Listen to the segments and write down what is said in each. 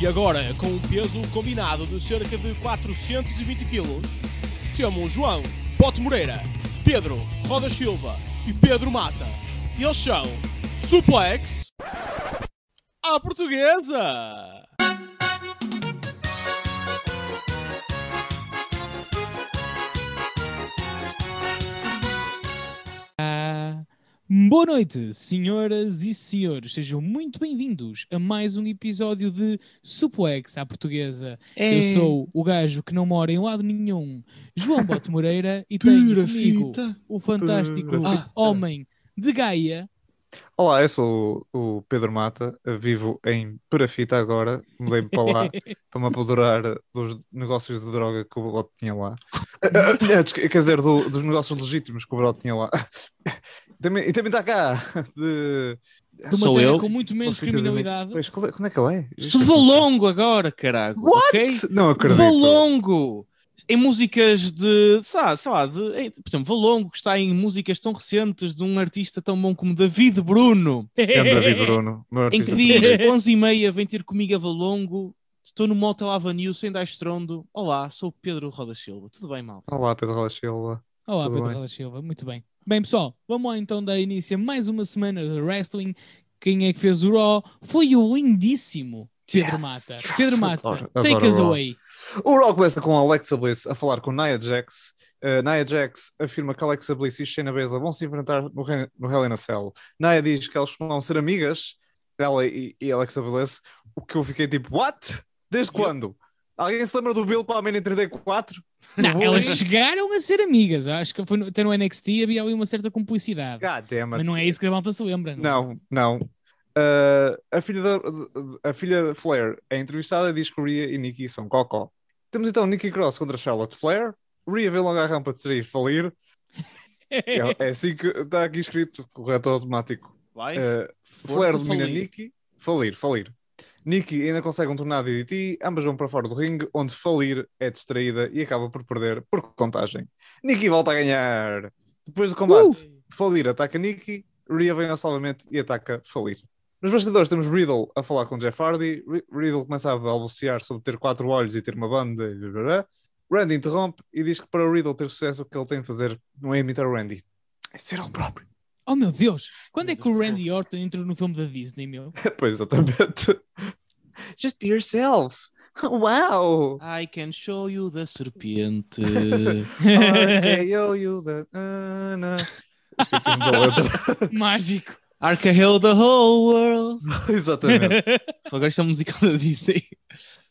E agora, com um peso combinado de cerca de 420 kg, temos João Pote Moreira, Pedro Roda Silva e Pedro Mata. Eles são Suplex à Portuguesa! Boa noite, senhoras e senhores. Sejam muito bem-vindos a mais um episódio de Suplex à Portuguesa. É. Eu sou o gajo que não mora em lado nenhum, João Bote Moreira, e tenho comigo fita. o fantástico fita. homem de Gaia. Olá, eu sou o o Pedro Mata, vivo em Perafita agora, mudei-me para lá para me apoderar dos negócios de droga que o Broto tinha lá. Eh, eh, eh, Quer dizer, do- dos negócios legítimos que o Broto tinha lá. Também- E também está cá, de... Sou terra eu? com muito menos criminalidade. Pois, é- quando é que ele é? Sou Valongo agora, caraca. ok? Não acredito. Valongo! Em músicas de. Sei lá, sei lá de, em- por exemplo, Valongo que está em músicas tão recentes de um artista tão bom como David Bruno, Grande David Bruno, em que diz favorito. 11 e meia vem ter comigo a Valongo, estou no Motel Avenue sem dar estrondo. Olá, sou o Pedro Roda Silva. Tudo bem, mal? Olá, Pedro Rocha Silva. Olá, Tudo Pedro bem? Roda Silva, muito bem. Bem, pessoal, vamos lá então dar início a mais uma semana de wrestling. Quem é que fez o Raw? Foi o lindíssimo Pedro Yes, Mata. Pedro Mata, adoro, take adoro us o away. O Raw começa com a Alexa Bliss a falar com Nia Jax. Uh, Nia Jax afirma que Alexa Bliss e Shayna Baszler vão se enfrentar no, no Hell in a Cell. Nia diz que elas vão ser amigas, ela e, e Alexa Bliss, o que eu fiquei tipo, what? Desde quando? Alguém se lembra do Bill Palmer em 34? Não, elas chegaram a ser amigas. Acho que foi no, até no NXT havia ali uma certa cumplicidade. Mas não é isso que a malta se lembra. Não. Não, não. Uh, a, filha da, a filha Flair é entrevistada e diz que Rhea e Nikki são cocó. Temos então Nikki Cross contra Charlotte Flair. Rhea vê logo a rampa de sair falir. É, é assim que está aqui escrito, correto automático. Vai? Uh, Flair domina falir. Nikki. Falir, falir. Nikki ainda consegue um tornado de DDT, ambas vão para fora do ringue, onde falir é distraída e acaba por perder por contagem. Nikki volta a ganhar. Depois do combate, Falir ataca Nikki, Rhea vem ao salvamento e ataca Falir. Nos bastidores temos Riddle a falar com Jeff Hardy. Ri- Riddle começa a balbuciar sobre ter quatro olhos e ter uma banda. e. Randy interrompe e diz que para o Riddle ter sucesso o que ele tem de fazer não é imitar o Randy, é ser ele próprio. Oh meu Deus! Quando é que o. Randy Orton entrou no filme da Disney, meu? pois, exatamente. Just be yourself. Wow! I can show you the serpiente. RKO you na. Esqueci-me da letra. Mágico! The whole world. exatamente. Agora isto é musical da Disney.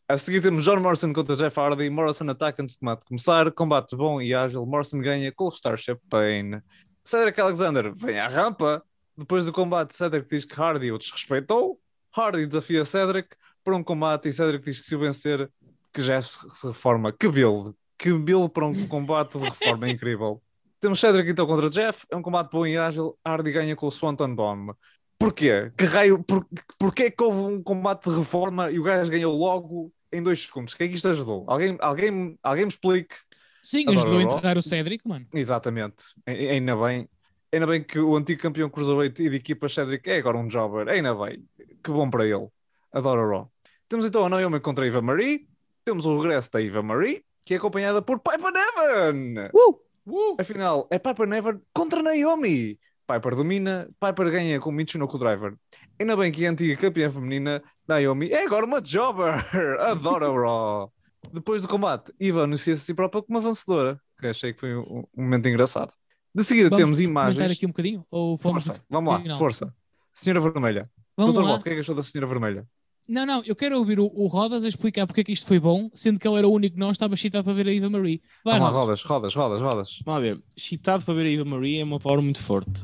A seguir temos John Morrison contra Jeff Hardy. Morrison ataca antes combate começar. Combate bom e ágil. Morrison ganha com o Starship Pain. Cedric Alexander vem à rampa. Depois do combate, Cedric diz que Hardy o desrespeitou. Hardy desafia Cedric para um combate e Cedric diz que se o vencer, que Jeff se reforma. Que build! Que build para um combate de reforma incrível. Temos Cedric então contra Jeff. É um combate bom e ágil. Hardy ganha com o Swanton Bomb. Porquê? Que raio? Por, porquê que houve um combate de reforma e o gajo ganhou logo em dois segundos? Quem é que isto ajudou? Alguém, alguém, alguém me explique. Sim, ajudou a enterrar o Cedric, mano. Exatamente. Ainda bem. Ainda bem que o antigo campeão Cruiserweight e de equipa Cedric é agora um jobber. Ainda bem. Que bom para ele. Adoro o Raw. Temos então a Naomi contra a Eva Marie. Temos o regresso da Eva Marie, que é acompanhada por Piper Neven. Uh! Afinal, é Piper Never contra Naomi. Piper domina, Piper ganha com Michinoku Driver. Ainda bem que a antiga campeã feminina, Naomi, é agora uma jobber. Adoro o Raw. Depois do combate, Eva anuncia-se a si própria como uma vencedora, que achei que foi um, um momento engraçado. De seguida Vamos temos imagens. aqui um bocadinho? Ou fomos Força, vamos lá, Não. força. Senhora Vermelha. Vamos Doutor lá. Bote, o que é que achou da Senhora Vermelha? Não, não, eu quero ouvir o, o Rodas a explicar porque é que isto foi bom, sendo que ele era o único que não estava excitado para ver a Eva Marie. Vai, Vamos lá, Rodas. rodas, rodas, rodas. Vamos lá ver. Chitado para ver a Eva Maria é uma palavra muito forte.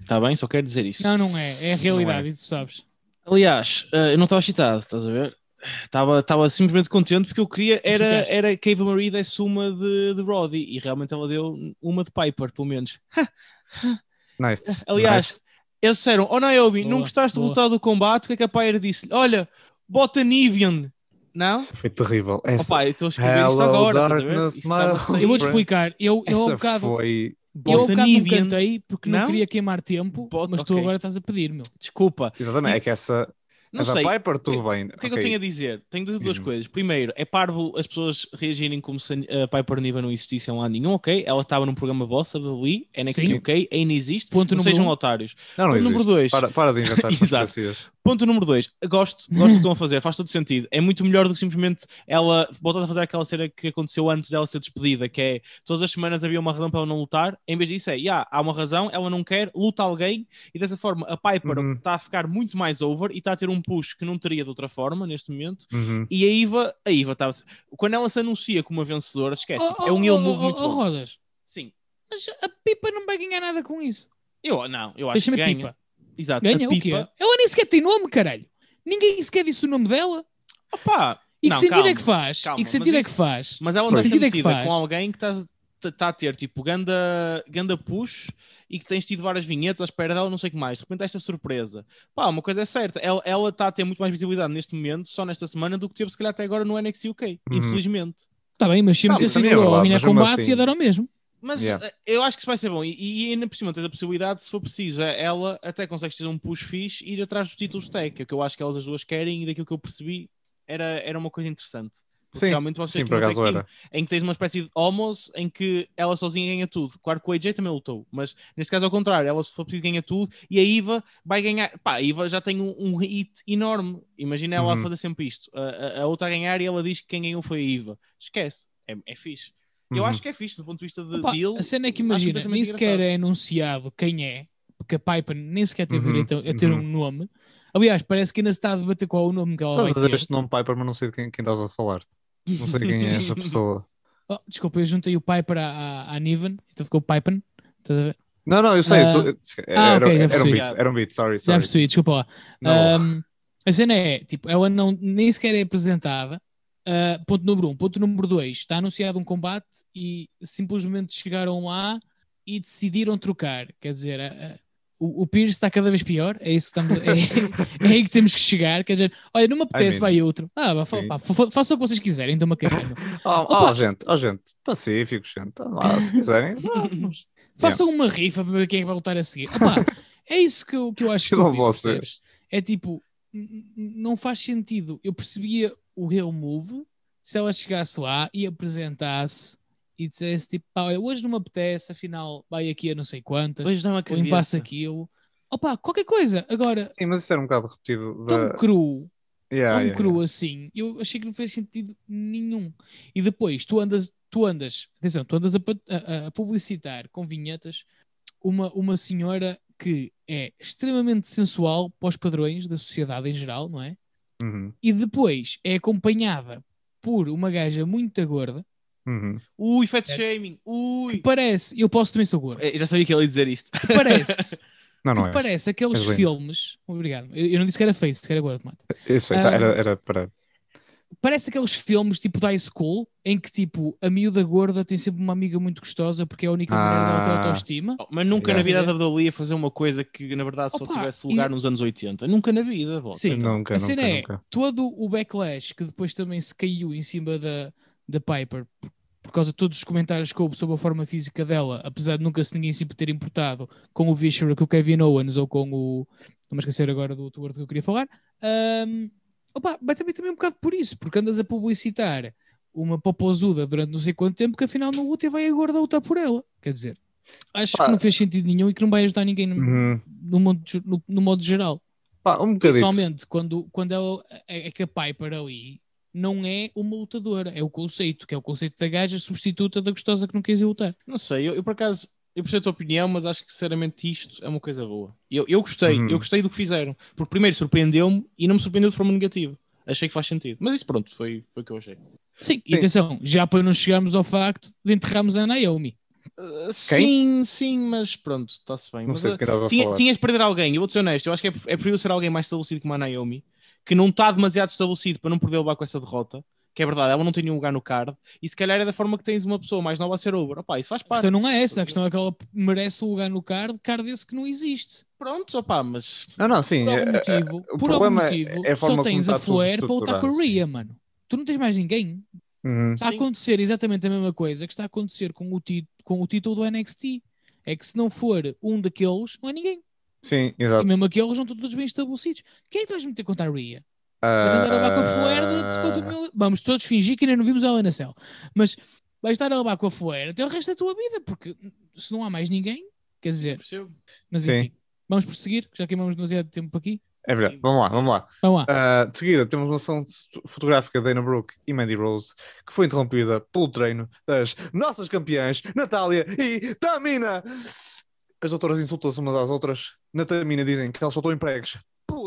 Está bem? Só quero dizer isto. Não, não é. É a realidade, é. e tu sabes. Aliás, eh, eu não estava chitado, estás a ver? Estava, estava simplesmente contente porque eu queria era, era que a Eva Marie desse uma de, de Roddy e realmente ela deu uma de Piper, pelo menos. Nice. Aliás, nice. eles disseram: Oh Naomi, não Boa, gostaste do boa. resultado do combate? O que é que a Pyre disse? Olha, bota Nivian. Não? Isso foi terrível. Essa, Opa, eu estou a escrever isto Hello, agora. estás a ver? darkness, Isto estava my Eu vou-te explicar. Eu, eu um essa bocado, foi. eu um Bota bocado não Nivian. cantei porque não, Não? queria queimar tempo, Bota, mas tu ok. agora estás a pedir, meu. Desculpa. Exatamente, é que essa. Não a da sei. Piper, tudo o bem. O que é que eu tenho a dizer? Tenho duas, coisas. Primeiro, é parvo as pessoas reagirem como se a Piper Niva não existisse em lado nenhum, ok? Ela estava num programa bossa do Wii, NXT Sim. UK, ainda existe. Ponto não sejam um. otários. Não, não Ponto número dois. Para, para de inventar Exato. Ponto número dois, gosto, gosto do que estão a fazer, faz todo sentido. É muito melhor do que simplesmente ela voltar a fazer aquela cena que aconteceu antes dela ser despedida, que é todas as semanas havia uma razão para ela não lutar. Em vez disso, é yeah, há uma razão, ela não quer, luta alguém, e dessa forma a Piper Uhum. está a ficar muito mais over e está a ter um push que não teria de outra forma neste momento. Uhum. E a Iva, a Iva está. Quando ela se anuncia como uma vencedora, esquece, Oh, é um oh, heel oh, move oh, muito oh, bom. Rodas. Sim. Mas a Pipa não vai ganhar nada com isso. Eu não, eu acho que Deixa-me a ganha. Pipa. Exato. Ganha a o quê? Pipa, Ela nem sequer tem nome, caralho. Ninguém sequer disse o nome dela. opá, E não, que sentido calma, é que faz? calma, e que sentido mas é que faz? Mas ela anda sentido é que faz? com alguém que está tá a ter tipo ganda, ganda push e que tens tido várias vinhetas à espera dela, não sei o que mais. De repente, esta surpresa. Pá, uma coisa é certa, ela está a ter muito mais visibilidade neste momento, só nesta semana, do que teve se calhar até agora no NXT UK, Uhum. infelizmente. Está bem, mas se Não, meter mas também sido é ganhar mas mesmo combates assim- ia dar ao mesmo. Mas Yeah. eh, eu acho que isso vai ser bom. E, e ainda por cima tens a possibilidade, se for preciso, eh, ela até consegue ter um push fixe e ir atrás dos títulos tech, que é que eu acho que elas as duas querem e daquilo que eu percebi era, era uma coisa interessante. Porque Sim, realmente você sim, por acaso era. em que tens uma espécie de homos em que ela sozinha ganha tudo. Claro que o AJ também lutou, mas neste caso ao contrário, ela se for preciso ganha tudo e a Iva vai ganhar. Pá, a Iva já tem um, um hit enorme. Imagina ela a Uhum. fazer sempre isto. A, a- a outra a ganhar e ela diz que quem ganhou foi a Iva. Esquece, é, é fixe. Eu Uhum. acho que é fixe do ponto de vista de Opa, deal. a cena é que imagina, pensamento nem sequer engraçado. é anunciado quem é, porque a Piper nem sequer teve Uhum, direito a, a ter uhum. um nome. Aliás, parece que ainda se está a debater qual é o nome que ela Estás vai a dizer ter. este nome Piper, mas não sei de quem, quem estás a falar. Não sei quem é essa pessoa. Oh, desculpa, eu juntei o Piper à, à, à Niven, então ficou Pipen. Estás a ver? Não, não, eu sei. Ah, tu- ah, era, ok, já era um percebi. beat, era um beat, sorry, Já sorry. percebi, desculpa lá. Não, Um, a cena é, tipo, ela não, nem sequer é apresentada. Uh, ponto número um. Ponto número dois. Está anunciado um combate e simplesmente chegaram lá e decidiram trocar. Quer dizer, a- a- o, o Pierce está cada vez pior. É isso que estamos, é, é aí que temos que chegar. Quer dizer, olha, não me apetece, mean, vai outro. Ah, vá, pá, fa- façam o que vocês quiserem, então uma carreira. Oh, Opa. oh, gente, oh, gente, pacíficos, gente. Tá lá, se quiserem. vamos. Façam uma rifa para ver quem é vai voltar a seguir. Opá, é isso que eu, que eu acho Que vocês. É tipo, não faz sentido. Eu percebia o Real Move se ela chegasse lá e apresentasse e dissesse tipo, pá, olha, hoje não me apetece, afinal vai aqui a não sei quantas, Hoje dá uma ou cabeça. aquilo. Opá, qualquer coisa. Agora, Sim, mas isso era um bocado repetido. tão Da... cru, Yeah, tão yeah, cru yeah. assim, eu achei que não fez sentido nenhum. E depois tu andas, tu andas, atenção, tu andas a, a- a publicitar com vinhetas uma, uma senhora que é extremamente sensual para os padrões da sociedade em geral, não é? Uhum, E depois é acompanhada por uma gaja muito gorda uhum. Ui, fat É. shaming. que Ui. parece, eu posso também sou gorda, Eh, Já sabia que ele ia dizer isto. que parece, Não, não que é. parece aqueles filmes, obrigado, eu, eu não disse que era feio, disse que era gorda, tomate. Eu sei, tá, Ah. era, era para. Parece aqueles filmes tipo da high school em que tipo a miúda gorda tem sempre uma amiga muito gostosa porque é a única maneira dela ter Ah. autoestima. Oh, Mas nunca Yeah. na vida da WWE ia fazer uma coisa que na verdade só Opa, tivesse lugar e- nos anos 80. Nunca na vida. volta. Sim. Então, Nunca, a cena nunca, é nunca. todo o backlash que depois também se caiu em cima da, da Piper por, causa de todos os comentários que houve sobre a forma física dela, apesar de nunca se ninguém se ter importado com o Viscera, com o Kevin Owens ou com o. Não me esquecer agora do outro que eu queria falar. Ahm, opa, vai também, também um bocado por isso, porque andas a publicitar uma popozuda durante não sei quanto tempo que afinal não luta e vai a gorda lutar por ela. Quer dizer, acho Pá. que não fez sentido nenhum e que não vai ajudar ninguém no, Uhum. no, modo, no, no modo geral. Pá, um bocadito. Principalmente quando, quando ela, é, é que a Piper ali não é uma lutadora, é o conceito, que é o conceito da gaja substituta da gostosa que não quis ir lutar. Não sei, eu, eu por acaso eu percebo a tua opinião, mas acho que sinceramente isto é uma coisa boa. Eu, eu gostei, Uhum. eu gostei do que fizeram. Porque primeiro surpreendeu-me e não me surpreendeu de forma negativa. Achei que faz sentido. Mas isso pronto, foi, foi o que eu achei. Sim, e Sim. atenção, já para não chegarmos ao facto de enterrarmos a Naomi. Uh, sim, sim, mas pronto, está-se bem. Não Mas, sei uh, de quem estás a tinha, falar. tinhas de perder alguém, eu vou ser honesto, eu acho que é, é preferível ser alguém mais estabelecido como a Naomi, que não está demasiado estabelecido para não perder o bar com essa derrota, que é verdade, ela não tem nenhum lugar no card, e se calhar é da forma que tens uma pessoa mais nova a ser over. Opá, isso faz A parte. questão não é essa, a questão é que ela merece o lugar no card, card esse que não existe. Pronto, opá, mas Não, não, sim. Por algum é- é- motivo, o por algum é- motivo é a só tens a Flair para lutar com a Rhea, mano. Tu não tens mais ninguém. Uhum. Está a acontecer exatamente a mesma coisa que está a acontecer com o, com o título do NXT. É que se não for um daqueles, não é ninguém. Sim, E exato. mesmo aqueles não estão todos bem estabelecidos. Quem é que tu vais meter contra a Rhea? Vais andar a levar com a Flair durante 50 Ah, mil. Vamos todos fingir que ainda não vimos ela na céu. Mas vais estar a levar com a Flair até o resto da tua vida, porque se não há mais ninguém, quer dizer, Percebo. mas Sim. enfim, vamos prosseguir, que já queimamos demasiado tempo aqui. É verdade. Vamos lá, vamos lá. Vamos lá. Ah, de seguida, temos uma sessão fotográfica de Dana Brooke e Mandy Rose, que foi interrompida pelo treino das nossas campeãs, Natália e Tamina. As doutoras insultam-se umas às outras. Na Tamina dizem que elas só estão empregos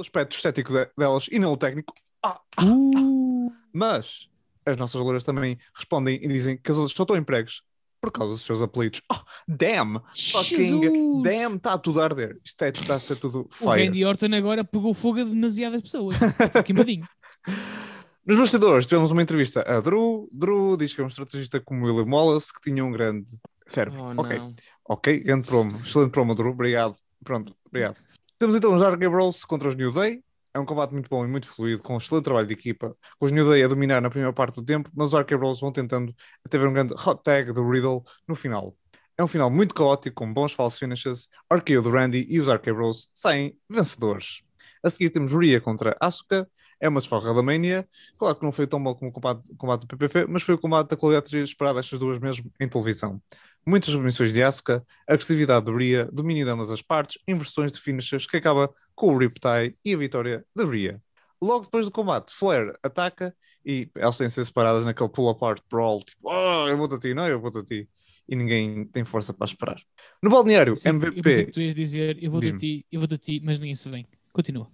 pelo aspecto estético de- delas e não o técnico. Ah, Uh, Mas as nossas loiras também respondem e dizem que as outras só estão empregos por causa dos seus apelidos. Oh, damn! Fucking Jesus! damn! Está tudo a arder. Isto é, está a ser tudo O fire. Randy Orton agora pegou fogo a demasiadas pessoas. Está queimadinho. Nos bastidores tivemos uma entrevista a Drew. Drew diz que é um estrategista como William Wallace que tinha um grande cérebro. Oh, ok, não. ok, grande promo. Excelente promo, Drew. Obrigado. Pronto, obrigado. Temos então os Dark Bros contra os New Day. É um combate muito bom e muito fluido, com um excelente trabalho de equipa. Os New Day a dominar na primeira parte do tempo, mas os Dark Bros vão tentando até ver um grande hot tag do Riddle no final. É um final muito caótico, com bons false finishes. RKO do Randy e os RK Bros saem vencedores. A seguir temos Rhea contra Asuka. É uma desforra da Mania. Claro que não foi tão bom como o combate, combate do PPV, mas foi o combate da qualidade esperada estas duas mesmo em televisão. Muitas submissões de Asuka, agressividade de Rhea, domínio de ambas as partes, inversões de finishes que acaba com o Riptide e a vitória de Rhea. Logo depois do combate, Flair ataca e elas têm de ser separadas naquele pull-apart brawl, tipo, oh, eu vou-te a ti, não, eu vou-te a ti. E ninguém tem força para esperar. No balneário, Sim, Eu pensei que MVP, tu ias dizer eu vou de Diz-me. ti, eu vou de ti, mas ninguém se vem. Continua.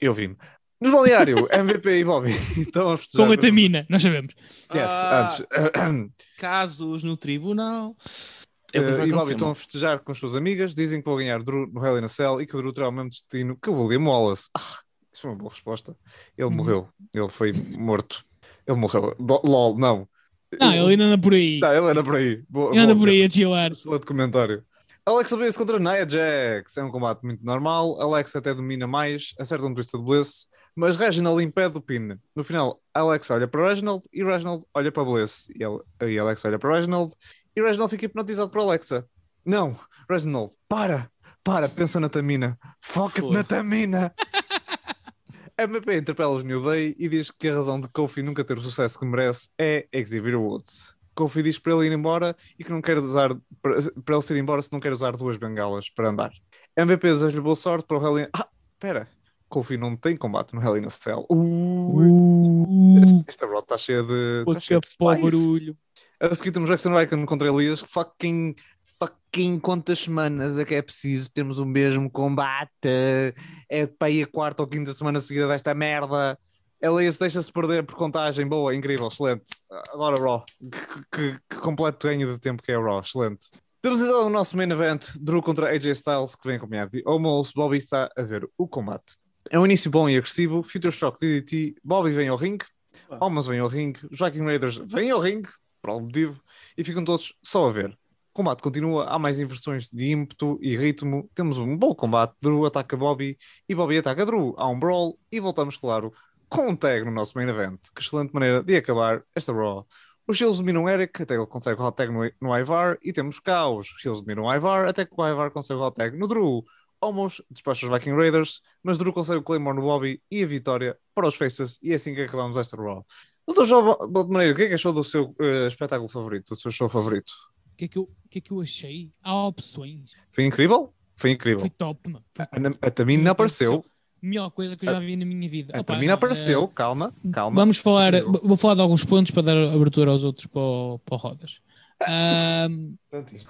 eu vi-me. No balneário, MVP e Bobby estão a festejar. Com a Tamina, nós sabemos. Yes, Ah, antes. Casos no tribunal. É vai e Bobby estão a festejar com as suas amigas, dizem que vão ganhar Drew no Hell in a Cell e que Drew terá o mesmo destino que o William Wallace. Ah, isso foi uma boa resposta. Ele Uhum. morreu, ele foi morto. Ele morreu. LOL, não. Não, ele ainda anda por aí. Não, ele anda por aí. Boa, Ele anda boa, por aí a chilar. Excelente comentário. Alexa Bliss contra Nia Jax. É um combate muito normal. Alexa até domina mais, acerta um twist de Bliss, mas Reginald impede o pin. No final, Alexa olha para Reginald e Reginald olha para Bliss. E, ele, e Alexa olha para Reginald e Reginald fica hipnotizado por Alexa. Não, Reginald, para, para, pensa na Tamina. Foca-te na Tamina. MVP interpela os New Day e diz que a razão de Kofi nunca ter o sucesso que merece é Xavier Woods. Kofi diz para ele ir embora e que não quer usar para, para ele ir embora se não quer usar duas bengalas para andar. MVP deseja-lhe boa sorte para o Hell in... Ah, espera. Não tem combate no Hell in a Cell. Uh, este- esta rota está cheia de, está cheia de spice. barulho. A seguir temos Jackson Ryan contra Elias. Fucking, fucking quantas semanas é que é preciso termos o mesmo combate? É para aí a quarta ou quinta semana seguida desta merda. Elias deixa-se perder por contagem. Boa, incrível, excelente. Adoro Raw. Que, que- que completo ganho de tempo que é o Raw, excelente. Temos então o nosso main event, Drew contra AJ Styles, que vem acompanhado de Omos. Bobby está a ver o combate. É um início bom e agressivo. Future Shock DDT. Bobby vem ao ringue. Omos vem ao ringue. Os Viking Raiders vêm ao ringue, por algum motivo, e ficam todos só a ver. O combate continua, há mais inversões de ímpeto e ritmo. Temos um bom combate. Drew ataca Bobby e Bobby ataca Drew. Há um brawl e voltamos, claro, com um tag no nosso main event. Que excelente maneira de acabar esta Raw. Os Shields dominam Eric, até ele consegue o hot tag no, no Ivar, e temos caos. Os Shields dominam o Ivar, até que o Ivar consegue o hot tag no Drew. Homos despacha os Viking Raiders, mas Drew consegue o Claymore no Bobby e a vitória para os Faces, e é assim que acabamos esta Raw. Doutor João Maneiro, o que é que achou do seu eh, espetáculo favorito, do seu show favorito? O que, é que eu, que é que eu achei? Há opções. Foi incrível? Foi incrível. Foi top, mano. Foi top. A, a Tamina Meu apareceu. Melhor coisa que eu já vi na minha vida. A Opa, Tamina não, apareceu. Calma, calma. Vamos falar, vou falar de alguns pontos para dar abertura aos outros para, o- para o Rodas. Ahm, Santinho.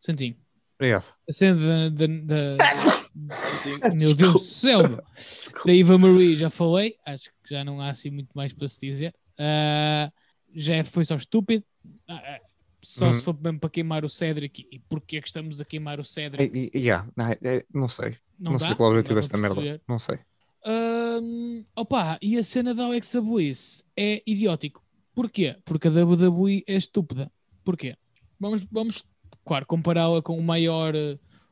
Santinho, Obrigado. a cena da. da- da- meu Deus do céu, meu. da Eva Marie já falei, acho que já não há assim muito mais para se dizer. Ah, já foi só estúpido. Ah, só Uhum. se for mesmo para queimar o Cedric. E porquê é que estamos a queimar o Cedric? E- e- yeah, não, é- não sei. Não, Não, dá? sei qual é o objetivo desta merda. Não sei. Hum, opa, e a cena da Alexa Bliss é idiótico. Porquê? Porque a WWE é estúpida. Porquê? Vamos, vamos claro, compará-la com o maior,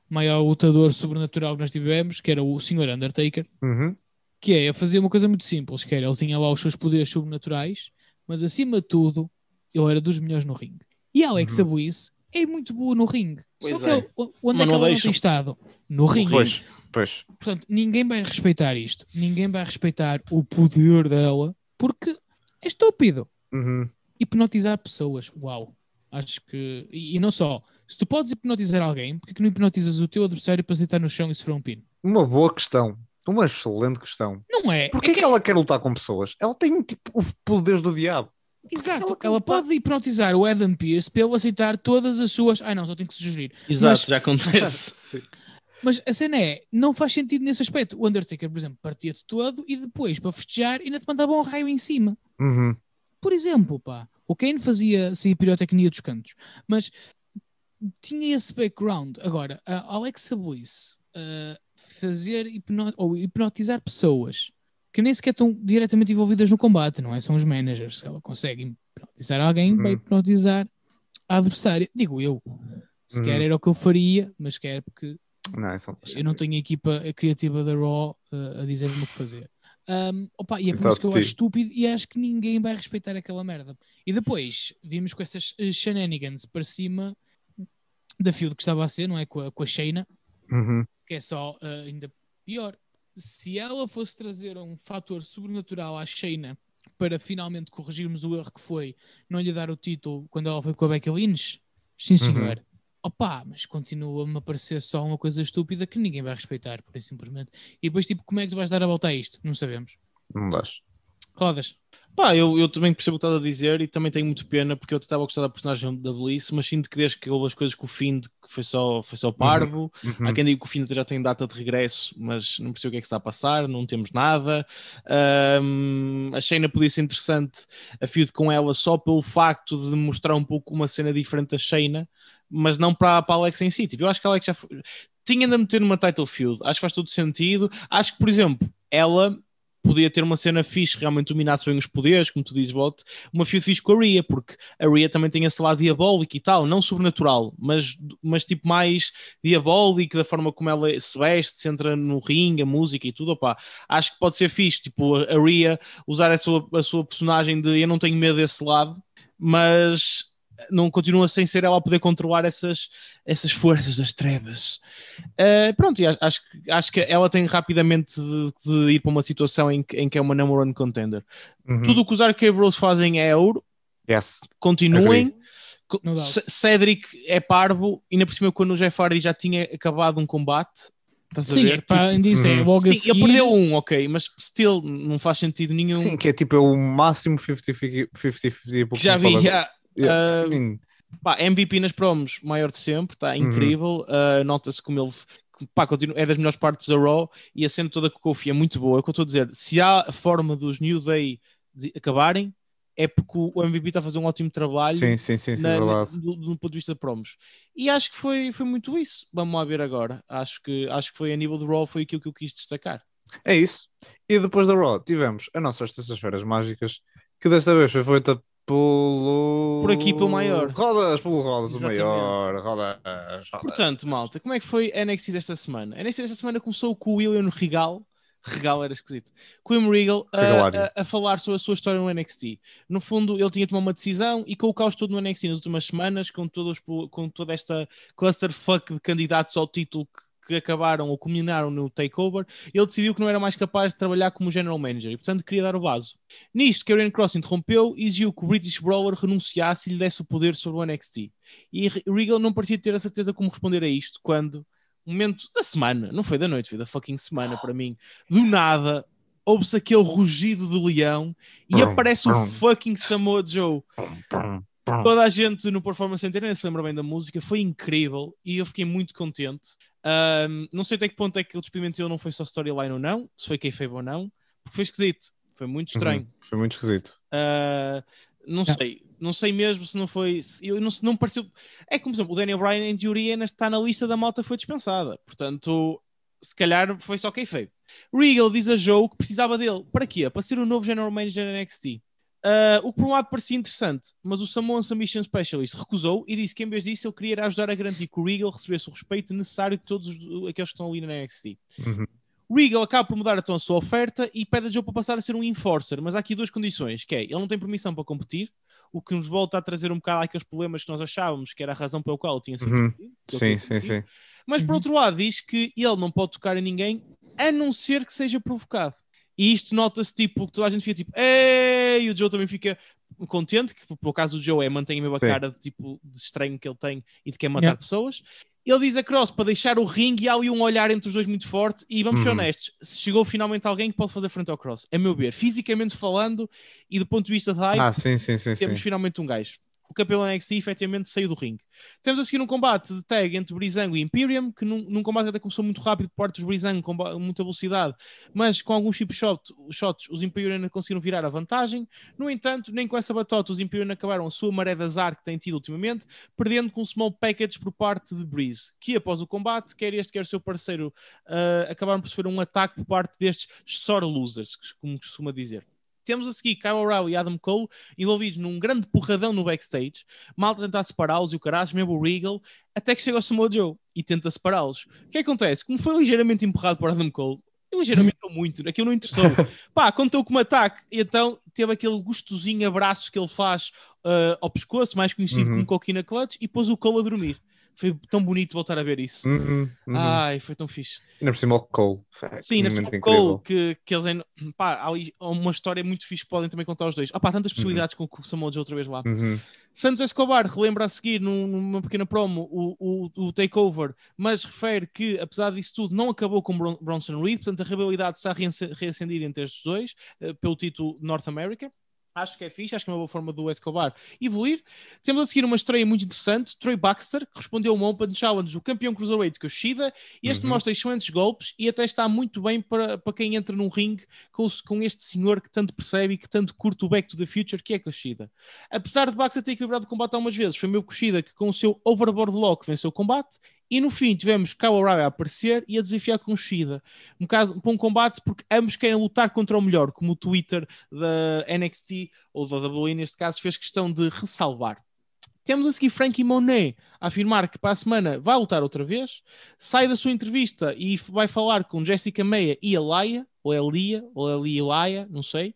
maior lutador sobrenatural que nós tivemos, que era o Sr. Undertaker, Uhum. que é a fazer uma coisa muito simples, que era, ele tinha lá os seus poderes sobrenaturais, mas acima de tudo, ele era dos melhores no ringue. E a Alexa Uhum. Bliss é muito boa no ringue. Só Pois que é. ele- onde Mas é que não ela não tem estado? No ringue. Pois, pois. Portanto, ninguém vai respeitar isto. Ninguém vai respeitar o poder dela porque é estúpido. Uhum. Hipnotizar pessoas. Uau. Acho que. E, e não só. Se tu podes hipnotizar alguém, porque que não hipnotizas o teu adversário para se deitar no chão e sofrer um pino? Uma boa questão. Uma excelente questão. Não é. Porquê é é que ela quer lutar com pessoas? Ela tem tipo o poder do diabo. Exato. ela Ela, pode hipnotizar o Adam Pearce para ele aceitar todas as suas. Ai não, só tem que sugerir. Exato, Mas- já acontece. Mas a cena é, não faz sentido nesse aspecto. O Undertaker, por exemplo, partia-te todo e depois, para festejar, ainda te mandava um raio em cima. Uhum. Por exemplo, pá, o Kane fazia a pirotecnia dos cantos, mas tinha esse background. Agora, a Alexa Bliss uh, fazer hipno ou hipnotizar pessoas que nem sequer estão diretamente envolvidas no combate, não é? São os managers. Ela consegue hipnotizar alguém, Uhum. hipnotizar a adversária. Digo eu. Se quer Uhum. era o que eu faria, mas quer porque Não, faz eu não tenho a equipa criativa da Raw uh, a dizer-me o que fazer. Um, opa, e é por Coitado isso que eu acho estúpido e acho que ninguém vai respeitar aquela merda. E depois vimos com essas eh, shenanigans para cima da feud que estava a ser, não é? Com a, com a Shayna, Uhum. que é só eh, ainda pior. Se ela fosse trazer um fator sobrenatural à Shayna para finalmente corrigirmos o erro que foi não lhe dar o título quando ela foi com a Becky Lynch, sim senhor. Opa, mas continua-me a parecer só uma coisa estúpida que ninguém vai respeitar, por isso simplesmente. E depois, tipo, como é que tu vais dar a volta a isto? Não sabemos. Não dás. Rodas. Pá, eu, eu também percebo o que estás a dizer e também tenho muito pena porque eu estava a gostar da personagem da Bliss, mas sinto que desde que houve as coisas com o Find que foi só, foi só parvo. Uhum. Há quem diga que o Find já tem data de regresso, mas não percebo o que é que está a passar, não temos nada. Ahm, a Shayna podia ser interessante a feud com ela só pelo facto de mostrar um pouco uma cena diferente da Shayna, mas não para, para a Alex em si. Tipo, eu acho que a Alex já foi... tinha de meter numa title feud, acho que faz todo sentido. Acho que, por exemplo, ela podia ter uma cena fixe, realmente dominasse bem os poderes, como tu dizes, Bot, uma feud fixe com a Rhea, porque a Rhea também tem esse lado diabólico e tal, não sobrenatural, mas, mas tipo mais diabólico, da forma como ela se veste, se entra no ringue, a música e tudo, opá, acho que pode ser fixe, tipo, a Rhea usar a sua, a sua personagem de eu não tenho medo desse lado, mas não continua sem ser ela a poder controlar essas, essas forças das trevas. Uh, pronto, e acho, que- acho que ela tem rapidamente de, de ir para uma situação em que, em que é uma number one contender. Uhum. Tudo o que os Arcade fazem é ouro, Yes. continuem. C- Cedric é parvo, e ainda por cima, quando o Jeff Hardy já tinha acabado um combate, estás a Sim, ver? além disso, é Uhum. logo Sim, ele perdeu um, ok, mas still não faz sentido nenhum. Sim, que é tipo é o máximo 50-50 que já vi, já, Yeah. ah, I mean, Pá, MVP nas promos, maior de sempre, está incrível. Uh, Nota-se como ele pá, continua, é das melhores partes da Raw e a cena toda com o Kofi é muito boa. É o que eu estou a dizer. Se há a forma dos New Day acabarem, é porque o MVP está a fazer um ótimo trabalho sim, sim, sim, sim, na- do, do ponto de vista de promos. E acho que foi, foi muito isso. Vamos lá ver agora. Acho que, acho que foi a nível de Raw, foi aquilo que eu quis destacar. É isso. E depois da Raw tivemos as nossas terças-feiras mágicas, que desta vez foi feita pelo. Por aqui, pelo maior. Rodas, pelo Rodas, o Exatamente. maior. Rodas, rodas. Portanto, malta, como é que foi a NXT desta semana? A NXT desta semana começou com o William Regal, Regal era esquisito, com o William Regal a, a- a falar sobre a sua história no NXT. No fundo, ele tinha tomado uma decisão e com o caos todo no NXT nas últimas semanas, com, todos, com toda esta clusterfuck de candidatos ao título que, que acabaram ou culminaram no takeover, ele decidiu que não era mais capaz de trabalhar como general manager e, portanto, queria dar o vaso. Nisto, Karrion Cross interrompeu e exigiu que o British Brawler renunciasse e lhe desse o poder sobre o NXT. E Re- Regal não parecia ter a certeza como responder a isto quando, momento da semana, não foi da noite, foi da fucking semana para mim, do nada, ouve-se aquele rugido do leão e aparece o fucking Samoa Joe. Toda a gente no Performance Center se lembra bem da música, foi incrível e eu fiquei muito contente. Ahm, não sei até que ponto é que o despedimento dele não foi só storyline ou não, se foi kayfabe ou não, porque foi esquisito, foi muito estranho. Uhum, Foi muito esquisito. Uh, não Yeah. sei, não sei mesmo se não foi. se- eu não, se não me pareceu. É como, por exemplo, o Daniel Bryan em teoria está na lista da malta que foi dispensada. Portanto, se calhar foi só kayfabe. Regal diz a Joe que precisava dele. Para quê? Para ser o novo General Manager da NXT. Uh, o que por um lado parecia interessante, mas o Samoan Submission Specialist recusou e disse que em vez disso ele queria ajudar a garantir que o Regal recebesse o respeito necessário de todos os- aqueles que estão ali na NXT. Uhum. Regal acaba por mudar então a sua oferta e pede a Joe para passar a ser um enforcer, mas há aqui duas condições, que é, ele não tem permissão para competir, o que nos volta a trazer um bocado àqueles problemas que nós achávamos que era a razão pelo qual ele tinha sido Uhum. Sim, sim, sim. mas por Uhum. outro lado, diz que ele não pode tocar em ninguém a não ser que seja provocado. E isto nota-se tipo que toda a gente fica tipo, ei, e o Joe também fica contente, que por acaso o Joe é mantém a mesma Sim. cara de tipo de estranho que ele tem e de quer matar Yeah. pessoas. Ele diz a Cross para deixar o ringue e há ali um olhar entre os dois muito forte. E vamos ser Uhum. honestos, chegou finalmente alguém que pode fazer frente ao Cross, a meu ver, fisicamente falando e do ponto de vista de hype, Ah, sim, sim, sim. temos finalmente um gajo. Campeão NXT efetivamente saiu do ringue. Temos a seguir um combate de tag entre Breezango e Imperium, que num, num combate que até começou muito rápido por parte dos Breezango, com muita velocidade, mas com alguns chip shot, shots os Imperium conseguiram virar a vantagem. No entanto, nem com essa batota os Imperium acabaram a sua maré de azar que têm tido ultimamente, perdendo com um small package por parte de Breeze, que após o combate, quer este, quer o seu parceiro, ah, acabaram por sofrer um ataque por parte destes sore losers, como costuma dizer. Temos a seguir Kyle O'Reilly e Adam Cole envolvidos num grande porradão no backstage. Malta tentar separá-los e o caralho, mesmo o Regal, até que chega o Samoa Joe e tenta separá-los. O que acontece? Como foi ligeiramente empurrado por Adam Cole, ligeiramente ou muito, aquilo não interessou. Pá, contou como ataque, e então teve aquele gostosinho abraço que ele faz ah, ao pescoço, mais conhecido Uhum. como Coquina Clutch, e pôs o Cole a dormir. Foi tão bonito voltar a ver isso. Uhum, uhum. Ai, foi tão fixe. Ainda por cima o Cole. Sim, na Super incrível. Cole, que, que eles ainda. Pá, há uma história muito fixe que podem também contar os dois. Ah, pá, tantas possibilidades com o Samoa outra vez lá. Uhum. Santos Escobar relembra a seguir num- numa pequena promo o, o, o takeover, mas refere que, apesar disso tudo, não acabou com Bron Bronson Reed, portanto a rivalidade está reace- reacendida entre estes dois, eh, pelo título North America. Acho que é fixe, acho que é uma boa forma do Escobar evoluir. Temos a seguir uma estreia muito interessante, Troy Baxter, que respondeu a um Open Challenge do campeão Cruiserweight Kushida, e este Uhum. mostra excelentes golpes e até está muito bem para, para quem entra num ringue com, o- com este senhor que tanto percebe e que tanto curte o Back to the Future, que é Kushida. Apesar de Baxter ter equilibrado o combate algumas vezes, foi meu Kushida que com o seu overboard lock venceu o combate. E no fim tivemos Kyle O'Reilly a aparecer e a desafiar Kushida. Um bocado para um combate porque ambos querem lutar contra o melhor, como o Twitter da NXT ou da WWE neste caso fez questão de ressalvar. Temos a seguir Frankie Monet a afirmar que para a semana vai lutar outra vez, sai da sua entrevista e vai falar com Jessica Meia e a Laia, ou é Lia, ou é Lia e Laia, não sei.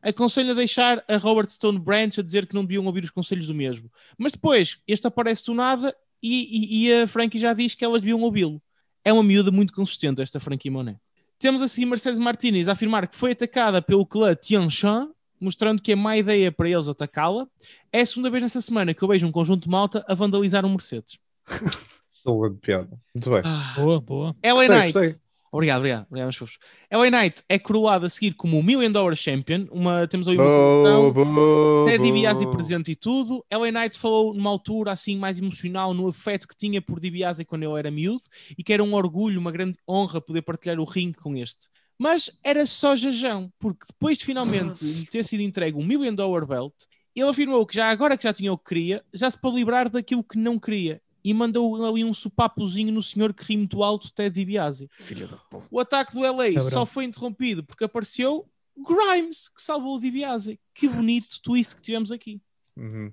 Aconselho a deixar a Robert Stone Branch a dizer que não deviam ouvir os conselhos do mesmo. Mas depois, este aparece do nada e, e- e a Frankie já diz que elas deviam ouvi-lo. É uma miúda muito consistente, esta Frankie Monet. Temos assim Mercedes Martinez a afirmar que foi atacada pelo clã Tianshan, mostrando que é má ideia para eles atacá-la. É a segunda vez nesta semana que eu vejo um conjunto de malta a vandalizar um Mercedes. Excelente piada. Muito bem. Boa, boa. LA Gostei, Knight. gostei. Obrigado, obrigado. obrigado meus fofos. LA Knight é coroado a seguir como o Million Dollar Champion. Uma, temos aí uma boa, Ted DiBiase presente e tudo. LA Knight falou numa altura assim mais emocional no afeto que tinha por DiBiase quando eu era miúdo e que era um orgulho, uma grande honra poder partilhar o ringue com este. Mas era só jajão, porque depois de finalmente lhe ter sido entregue um Million Dollar Belt, ele afirmou que já agora que já tinha o que queria, já se pode livrar daquilo que não queria. E mandou ali um sopapozinho no senhor que ri muito alto, Ted DiBiase. Filha da puta. O ataque do LA Cabrão. só foi interrompido porque apareceu Grimes, que salvou o DiBiase. Que bonito twist que tivemos aqui. Uhum.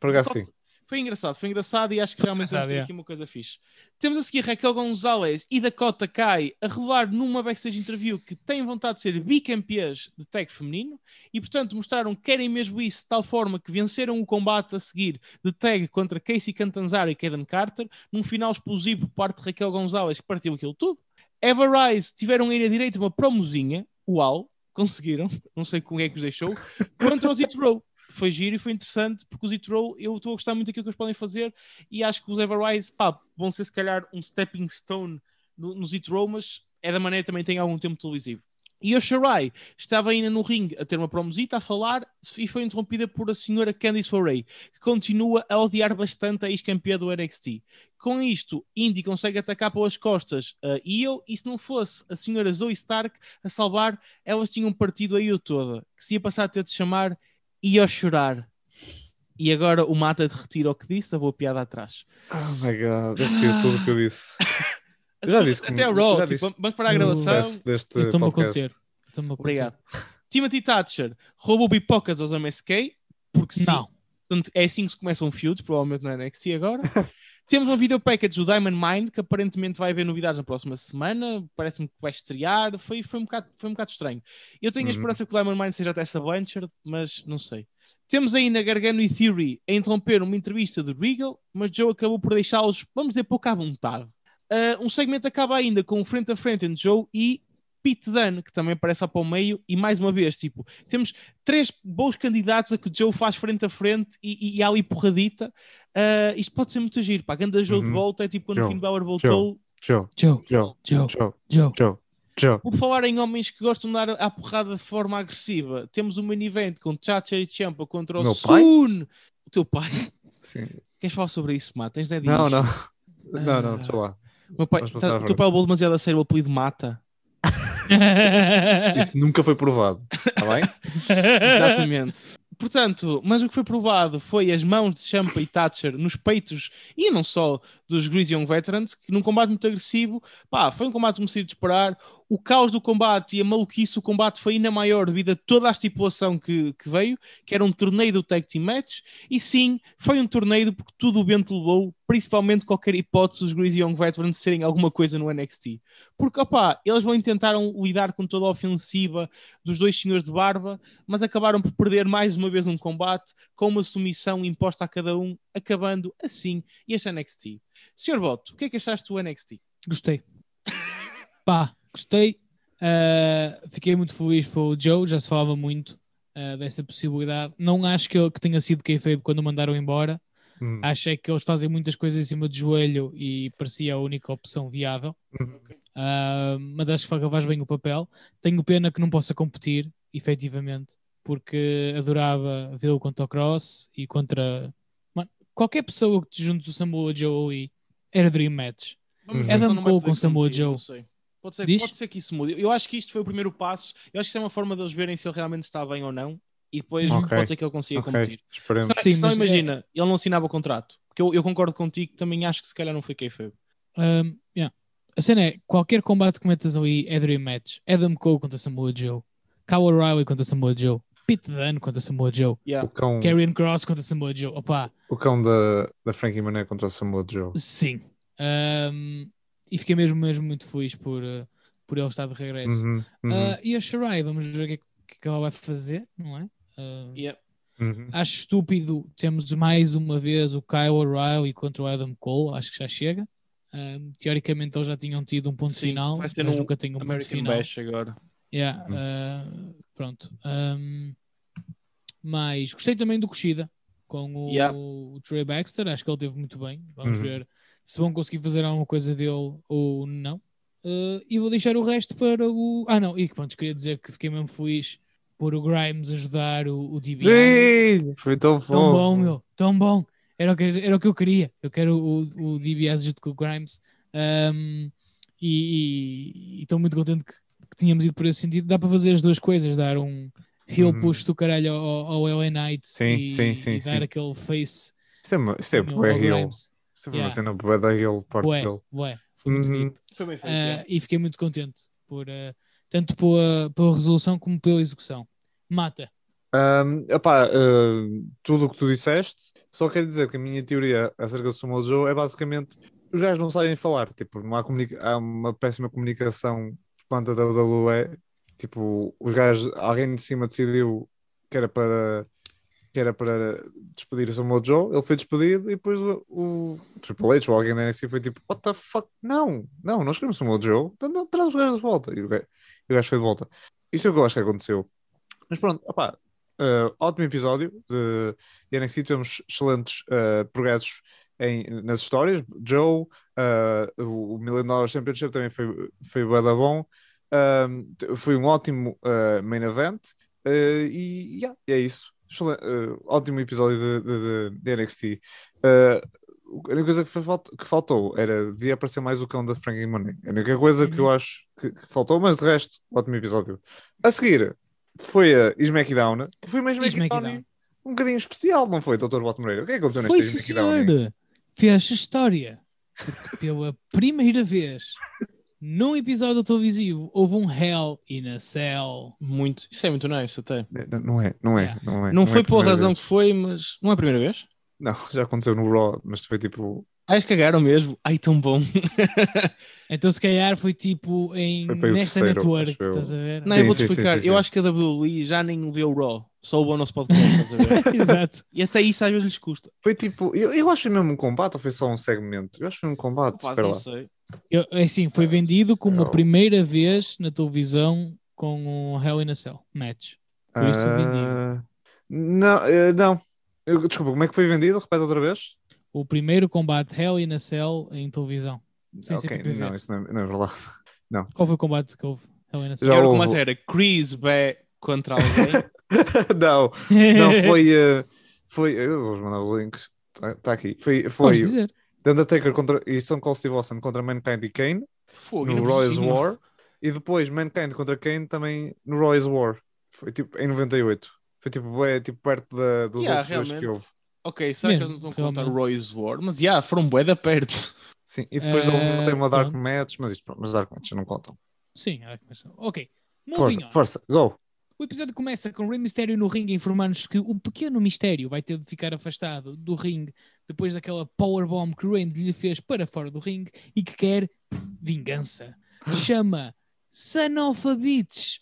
Por acaso sim. Foi engraçado, foi engraçado e acho que realmente temos ter é. aqui uma coisa fixe. Temos a seguir Raquel Gonzalez e Dakota Kai a revelar numa backstage interview que têm vontade de ser bicampeãs de tag feminino e, portanto, mostraram que querem mesmo isso de tal forma que venceram o combate a seguir de tag contra Casey Cantanzaro e Kaden Carter num final explosivo por parte de Raquel Gonzalez que partiu aquilo tudo. Eva Rise tiveram aí na direita uma promozinha, uau, conseguiram, não sei como é que os deixou, contra os It Row. Foi giro e foi interessante porque os It Row, eu estou a gostar muito daquilo que eles podem fazer e acho que os Everrise, pá, vão ser se calhar um stepping stone no, nos It Row, mas é da maneira que também tem algum tempo televisivo. E a Shirai estava ainda no ringue a ter uma promosita a falar e foi interrompida por a senhora Candice Foray, que continua a odiar bastante a ex-campeã do NXT. Com isto, Indy consegue atacar pelas costas a Io e se não fosse a senhora Zoe Stark a salvar, elas tinham partido a Io toda, que se ia passar a ter de chamar Io chorar. E agora o Mata retira o que disse, a boa piada atrás. Oh my god, eu retiro tudo o que eu disse. Eu já disse Até a como- Raw, já tipo, disse. vamos para a gravação. Deste Eu estou-me a podcast. conter. Estou-me a conter. Obrigado. Timothy Thatcher roubou pipocas aos MSK, porque sim. Não. Portanto, é assim que se começam feuds, provavelmente na NXT agora. Temos um video package do Diamond Mind que aparentemente vai haver novidades na próxima semana. Parece-me que vai estrear. Foi, foi, um bocado, foi um bocado estranho. Eu tenho a Uhum. esperança que o Diamond Mind seja a Tessa Blanchard, mas não sei. Temos ainda Gargano e Theory a interromper uma entrevista de Regal, mas Joe acabou por deixá-los, vamos dizer, pouco à vontade. Ah, um segmento acaba ainda com um frente a frente entre Joe e Pete Dunne, que também aparece lá para o meio, e mais uma vez, tipo, temos três bons candidatos a que o Joe faz frente a frente e, e, e há ali porradita. Ah, isto pode ser muito giro, pá. Ganda Joe de Uhum. volta, é tipo quando Joe, o Finn Balor voltou. Joe, Joe, Joe, Joe, Joe, Joe. Joe, Joe. Por falar em homens que gostam de dar à porrada de forma agressiva, temos um main event com Chacha e Champa contra o Meu pai? Sun. O teu pai. Sim. Queres falar sobre isso, Mata? Tens dead Não, issue? não. Não, Ah. não, deixa lá. Meu pai, tá- teu pai levou demasiado a sério o apelido Mata. Isso nunca foi provado. Está bem? Exatamente. Portanto, mas o que foi provado foi as mãos de Champa e Thatcher nos peitos e não só dos Greasy Young Veterans, que num combate muito agressivo, pá, foi um combate se de esperar. O caos do combate e a maluquice do combate foi ainda maior devido a toda a estipulação que, que veio, que era um torneio do Tag Team Match. E sim, foi um torneio porque tudo o vento levou, principalmente qualquer hipótese dos Greasy Young Veterans serem alguma coisa no NXT. Porque, opá, eles vão tentaram lidar com toda a ofensiva dos dois senhores de barba, mas acabaram por perder mais uma vez um combate com uma submissão imposta a cada um, acabando assim este NXT. Senhor Boto, o que é que achaste do NXT? Gostei. Pá, gostei. Ah, fiquei muito feliz pelo Joe, já se falava muito ah, dessa possibilidade. Não acho que, que tenha sido kayfabe quando o mandaram embora. Hum. Acho é que eles fazem muitas coisas em cima do joelho e parecia a única opção viável. Uhum. Ah, mas acho que ele faz bem o papel. Tenho pena que não possa competir, efetivamente, porque adorava vê-lo contra o Cross e contra qualquer pessoa que te junte o Samoa Joe e era Dream Match. Vamos Adam vai Cole com Samoa Joe. não sei. Pode ser, Diz? pode ser que isso mude. Eu acho que isto foi o primeiro passo. Eu acho que isso é uma forma deles verem se ele realmente está bem ou não. E depois Ok. pode ser que ele consiga Ok, competir. esperemos. Só, Sim, só mas é- imagina, ele não assinava o contrato. Porque eu, eu concordo contigo, também acho que se calhar não foi kayfabe. Um, yeah. A cena é, qualquer combate que metas ali é Dream Match. Adam Cole contra Samoa Joe. Kyle O'Reilly contra Samoa Joe. Pete Dunne contra Samoa Joe. Yeah. O cão, Karrion Cross contra Samoa Joe. Opa, o cão da, da Frankie Mané contra o Samoa Joe. sim. Um, e fiquei mesmo, mesmo muito feliz por, uh, por ele estar de regresso. Uhum, uhum, Uh, e a Shirai, vamos ver o que, é que- ela vai fazer, não é? Uh, Yeah. uhum. Acho estúpido. Temos mais uma vez o Kyle O'Reilly contra o Adam Cole. Acho que já chega. Um, teoricamente eles já tinham tido um ponto Sim, final, mas no nunca tem um ponto American final. Bash agora. Yeah, uh, pronto. Um, mas gostei também do Kushida com o, Yeah. o Trey Baxter. Acho que ele teve muito bem. Vamos Uhum. ver se vão conseguir fazer alguma coisa dele ou não. Uh, e vou deixar o resto para o. Ah, não. E pronto, queria dizer que fiquei mesmo feliz por o Grimes ajudar o, o DiBiase. Sim! Foi tão fofo. Tão bom, meu, tão bom. Era o que, era o que eu queria. Eu quero o, o DBS junto com o Grimes. Um, e estou muito contente que, que tínhamos ido por esse sentido. Dá para fazer as duas coisas: dar um heel Uhum. push do caralho ao, ao LA Knight Sim, e, sim, sim, e dar sim. aquele face Isto é, uma- isto é bué heel. Isto foi Yeah. uma cena bué da heel parte Ué, dele. ué, foi muito Uhum. deep. Foi bem feito. Uh, yeah. e fiquei muito contente por, uh, tanto pela, pela resolução como pela execução. Mata. Um, epá, uh, tudo o que tu disseste, só quero dizer que a minha teoria acerca do Samoa Joe é basicamente os gajos não sabem falar, tipo, não há, há uma péssima comunicação parte da WWE, tipo, os gajos, alguém de cima decidiu que era para que era para despedir o Samoa Joe, ele foi despedido e depois o, o Triple H ou alguém da NXT foi tipo, what the fuck, não, não, nós queremos o Samoa Joe, então traz os gajos de volta, e o gajo, o gajo foi de volta. Isso é o que eu acho que aconteceu. Mas pronto, opá, Uh, ótimo episódio de, de NXT. Tivemos excelentes uh, progressos em, nas histórias. Joe, uh, o, o Championship também foi, foi da bom. Um, foi um ótimo uh, main event. Uh, e yeah, é isso. Uh, ótimo episódio de, de, de- NXT. A única coisa que, foi que faltou era devia aparecer mais o cão da Frankie Money. A única coisa que eu acho que, que faltou, mas de resto, ótimo episódio. A seguir, foi a SmackDown, que foi uma SmackDown, um bocadinho especial, não foi, Dr. Boto Moreira? O que é que aconteceu Foi, nesta sim, SmackDown? Fez a história. Porque pela primeira vez num episódio televisivo houve um Hell in a Cell. Muito. Isso é muito nice até. Não, não é, não é, Yeah. não é. Não, é foi a pela razão vez. que foi, mas não é a primeira vez? Não, já aconteceu no Raw, mas foi tipo Ai, cagaram mesmo. Ai, tão bom. Então se calhar foi tipo em, Foi para o nesta terceiro, network, estás a ver? Não, Sim, eu vou-te sim, sim, explicar. sim, eu acho que a WWE já nem o Raw. Só o nosso podcast, estás a ver? Exato. E até isso às vezes lhes custa. Foi tipo, eu, eu acho que foi mesmo um combate ou foi só um segmento? Eu acho que foi um combate. Espera não lá. sei. Eu, é assim, foi vendido como a céu. primeira vez na televisão com um Hell in a Cell match. Foi isso que foi vendido. Ah, Não, eh, não. Eu- desculpa, como é que foi vendido? Repete outra vez. O primeiro combate Hell in a Cell em televisão. Sem ser Ok, PPV. não, isso não é, não é verdade. Qual foi o combate que houve? Hell in a Cell. Já como era Chris Bé contra alguém. não, não foi. eh, foi eu vou mandar o link. Está aqui. Foi, foi dizer. The Undertaker contra, e Stone Cold Steve Austin contra Mankind e Kane Fogo, no Royals cima. War. E depois Mankind contra Kane também no Royals War. Foi tipo em 98. Foi tipo, é, tipo perto da, dos Yeah, outros dois que realmente. houve. Ok, será que Mesmo, eles não estão a contar realmente. Roy's War? Mas já, foram bué da perto. Sim, e depois Eh, tem uma Dark pronto. Match, mas isto, mas Dark Match não contam. Sim, ah, começou. Ok. Moving Força, on. força, go! O episódio começa com Rey Mysterio no ringue a informar-nos que o pequeno mistério vai ter de ficar afastado do ringue depois daquela powerbomb que Randy lhe fez para fora do ringue e que quer vingança. Chama Son of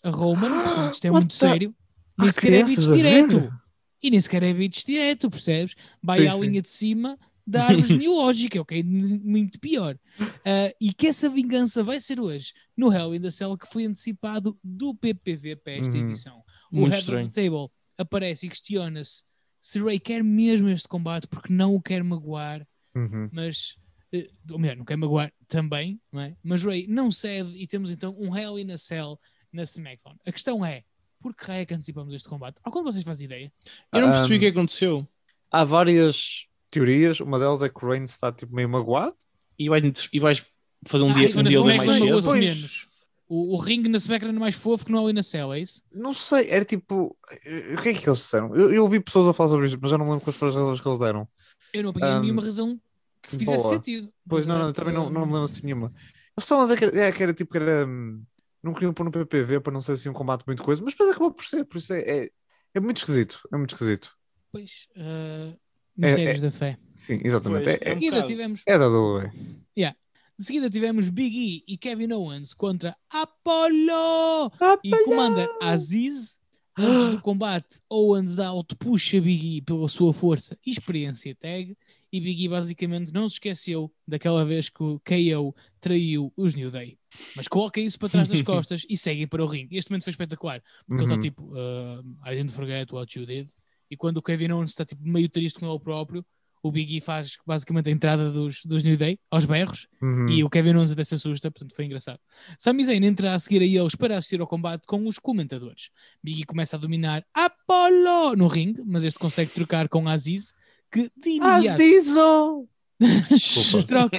a Roman, portanto isto é What muito the- sério. Nem sequer é Bitch direto. E nem sequer é Bitch direto, percebes? Vai Sim, à sim. linha de cima da árvore genealógica, ok? M- Muito pior. Ah, e que essa vingança vai ser hoje no Hell in the Cell que foi antecipado do PPV para esta Uhum. edição. O Muito Head estranho. of the Table aparece e questiona-se se Ray quer mesmo este combate porque não o quer magoar, Uhum. mas eh, ou melhor, não quer magoar também, não é? Mas Ray não cede e temos então um Hell in a Cell na SmackDown. A questão é, por que raio é que antecipamos este combate? Algum de vocês faz ideia? Eu não percebi Um, o que aconteceu. Há várias teorias, uma delas é que o Reigns está tipo meio magoado. E vais, e vais fazer um Ah, dia, um na dia ali mais cedo. Pois. menos. O, o ringue na SmackDown é mais fofo que no Hell in a Cell, é isso? Não sei, era tipo. eh, O que é que eles disseram? Eu, eu ouvi pessoas a falar sobre isso, mas já não me lembro quais foram as razões que eles deram. Eu não apanhei Um, nenhuma razão que fizesse boa. sentido. Pois não, não, eu também não, não me lembro assim nenhuma. Eles estavam a dizer que era, é, que era tipo que era. hum, Não queriam pôr no PPV para não ser assim um combate muito coisa, mas depois acabou por ser, por isso é, é, é muito esquisito. É muito esquisito. Pois, eh, mistérios da fé. Sim, exatamente. Pois, é, é é, seguida tivemos, é da WWE. de seguida tivemos Big E e Kevin Owens contra Apollo e Commander Aziz. Antes do combate, Owens dá auto-push a Big E pela sua força e experiência tag. E Big E basicamente não se esqueceu daquela vez que o KO traiu os New Day. Mas coloca isso para trás das costas e segue para o ringue. Este momento foi espetacular. Porque ele Uhum. está tipo, uh, I didn't forget what you did. E quando o Kevin Owens está tipo meio triste com ele próprio, o Big E faz basicamente a entrada dos, dos New Day aos berros Uhum. e o Kevin Owens até se assusta, portanto foi engraçado. Sami Zayn entra a seguir a eles para assistir ao combate com os comentadores. Big E começa a dominar Apollo no ringue, mas este consegue trocar com Aziz, que de imediato Azizo! Troca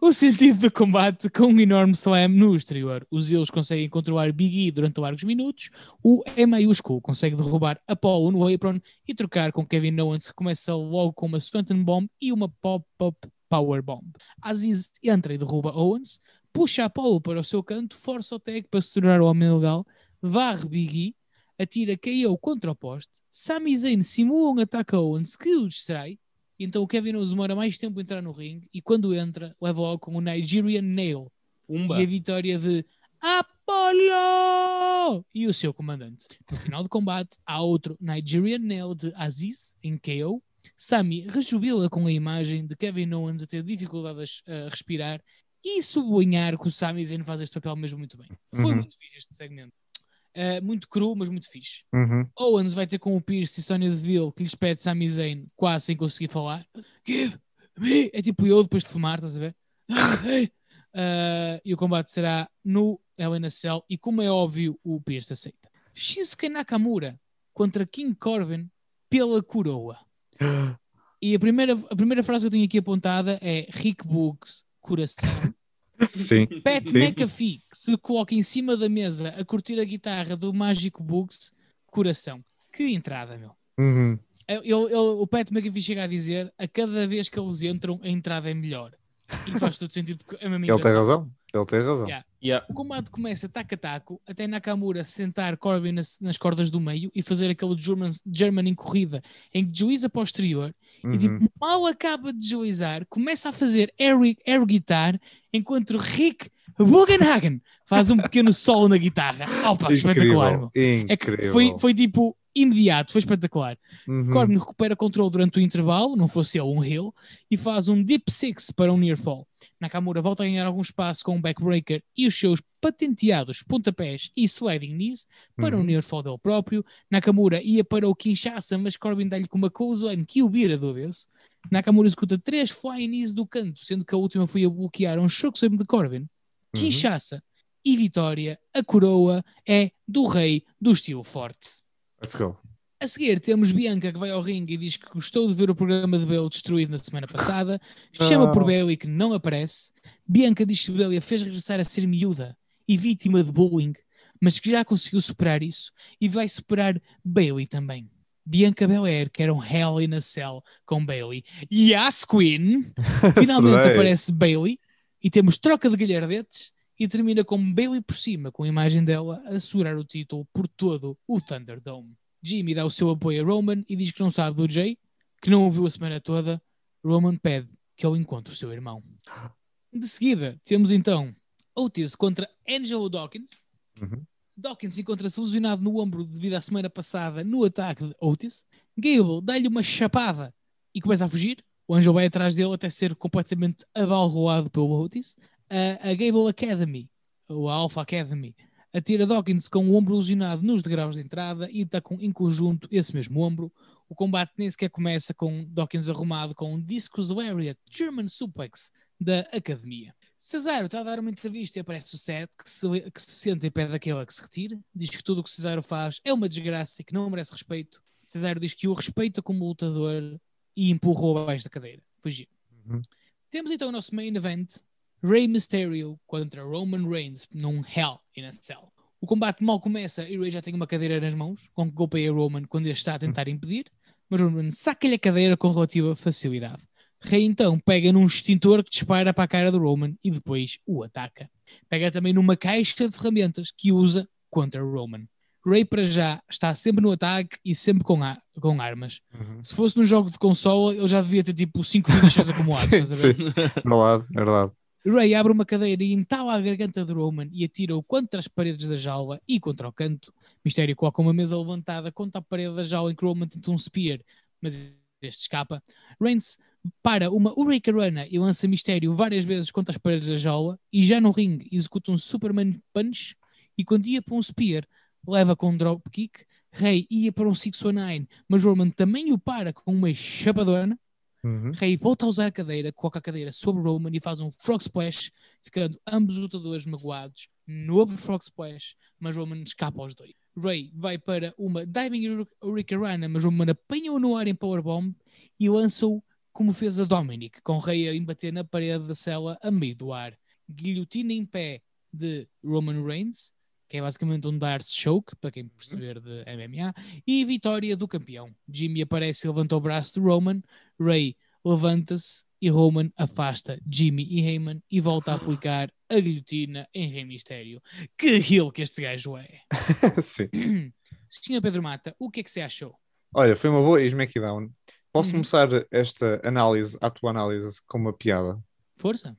o sentido do combate com um enorme slam no exterior. Os eles conseguem controlar Big E durante largos minutos. O E maiúsculo consegue derrubar Apollo no apron e trocar com Kevin Owens, que começa logo com uma Swanton Bomb e uma Pop-Up Power Bomb. Aziz entra e derruba Owens, puxa Apollo para o seu canto, força o tag para se tornar o homem legal, varre Big E, atira KO contra o poste, Sami Zayn simula um ataque a Owens que o distrai, então o Kevin Owens demora mais tempo a entrar no ringue e quando entra, leva logo com o Nigerian Nail Umba. e a vitória de Apollo e o seu comandante. No final do combate, há outro Nigerian Nail de Aziz em KO. Sami rejubila com a imagem de Kevin Owens a ter dificuldades a respirar e sublinhar que o Sami Zayn faz este papel mesmo muito bem. Foi Uhum. muito fixe este segmento. Uh, muito cru, mas muito fixe. Uhum. Owens vai ter com o Pierce e Sonya Deville que lhes pede Sami Zayn quase sem conseguir falar. Give me! É tipo eu depois de fumar, estás a ver? Uh, e o combate será no Hell in a Cell e como é óbvio o Pierce aceita. Shinsuke Nakamura contra King Corbin pela coroa. E a primeira, a primeira frase que eu tenho aqui apontada é Rick Books, coração. Sim. Pat Sim. McAfee que se coloca em cima da mesa a curtir a guitarra do Mágico Bugs, coração. Que entrada, meu. Uhum. Ele- ele- o Pat McAfee chega a dizer a cada vez que eles entram, a entrada é melhor. E faz todo sentido porque é mesmo Ele tem razão. Ele tem razão. Yeah. Yeah. O combate começa taco a taco, até Nakamura sentar Corbin nas, nas cordas do meio e fazer aquele German, German em corrida em que desliza posterior E tipo, mal acaba de deslizar, começa a fazer air, air guitar enquanto Rick Bugenhagen faz um pequeno solo na guitarra. Opa, espetacular, meu. É que incrível. foi, foi tipo imediato, foi espetacular. Uhum. Corbin recupera controle durante o intervalo, não fosse ele um hill, e faz um deep six para um near fall. Nakamura volta a ganhar algum espaço com um backbreaker e os seus patenteados pontapés e sliding knees para um Uhum. near fall dele próprio. Nakamura ia para o Kinshasa, mas Corbin dá-lhe com uma clothesline que o vira do avesso. Nakamura executa três flying knees do canto, sendo que a última foi a bloquear um choque sobre de Corbin. Uhum. Kinshasa e vitória, a coroa é do rei do estilo forte. Let's go. A seguir temos Bianca que vai ao ringue e diz que gostou de ver o programa de Bale destruído na semana passada. Chama por. Bailey que não aparece. Bianca diz que Bailey a fez regressar a ser miúda e vítima de bullying, mas que já conseguiu superar isso e vai superar Bailey também. Bianca Belair quer um Hell in a Cell com Bailey. Yes, Queen! Finalmente aparece Bailey e temos troca de galhardetes e termina com Bailey por cima, com a imagem dela a segurar o título por todo o Thunderdome. Jimmy dá o seu apoio a Roman e diz que não sabe do Jay, que não ouviu a semana toda. Roman pede que ele encontre o seu irmão. De seguida, temos então Otis contra Angelo Dawkins. Uhum. Dawkins encontra-se lesionado no ombro devido à semana passada no ataque de Otis. Gable dá-lhe uma chapada e começa a fugir. O Angel vai atrás dele até ser completamente abalroado pelo Otis. A, a Gable Academy, ou a Alpha Academy, atira Dawkins com o ombro lesionado nos degraus de entrada e atacam em conjunto esse mesmo ombro. O combate nem sequer começa com Dawkins arrumado com um Discus Lariat German Suplex da Academia. Cesaro está a dar uma entrevista e aparece o Seth que se, que se senta e pede àquela que se retire. Diz que tudo o que Cesaro faz é uma desgraça e que não merece respeito. Cesaro diz que o respeita como lutador e empurrou abaixo da cadeira. Fugiu. Uhum. Temos então o nosso main event: Rey Mysterio contra Roman Reigns num Hell in a Cell. O combate mal começa e Rey já tem uma cadeira nas mãos, com que golpeia Roman quando ele está a tentar impedir, mas Roman saca-lhe a cadeira com relativa facilidade. Rey então pega num extintor que dispara para a cara do Roman e depois o ataca. Pega também numa caixa de ferramentas que usa contra Roman. Rey para já está sempre no ataque e sempre com, a- com armas. Uhum. Se fosse num jogo de consola, ele já devia ter tipo 5 finishers acumulados. Sim, sim. Verdade, é verdade. Ray abre uma cadeira e entala a garganta de Roman e atira-o contra as paredes da jaula e contra o canto. Mistério coloca uma mesa levantada contra a parede da jaula em que Roman tenta um spear, mas este escapa. Reigns para uma Hurricanrana e lança Mistério várias vezes contra as paredes da jaula e já no ringue executa um Superman Punch e quando ia para um spear leva com um dropkick. Rey ia para um 619, mas Roman também o para com uma chapadona. Uhum. Rey volta a usar a cadeira, coloca a cadeira sobre Roman e faz um Frog Splash, ficando ambos os lutadores magoados. Novo Frog Splash, mas Roman escapa aos dois. Rey vai para uma Diving Hurricanrana, mas Roman apanha-o no ar em Powerbomb e lança-o como fez a Dominic, com Rey a embater na parede da cela a meio do ar. Guilhotina em pé de Roman Reigns, que é basicamente um Darts Choke, para quem perceber de MMA, e vitória do campeão. Jimmy aparece e levanta o braço de Roman, Ray levanta-se e Roman afasta Jimmy e Heyman e volta a aplicar a guilhotina em Rei Mistério. Que heel que este gajo é! sim. Senhor Pedro Mata, o que é que você achou? Olha, foi uma boa SmackDown. Posso Uhum. começar esta análise, a tua análise, com uma piada? Força?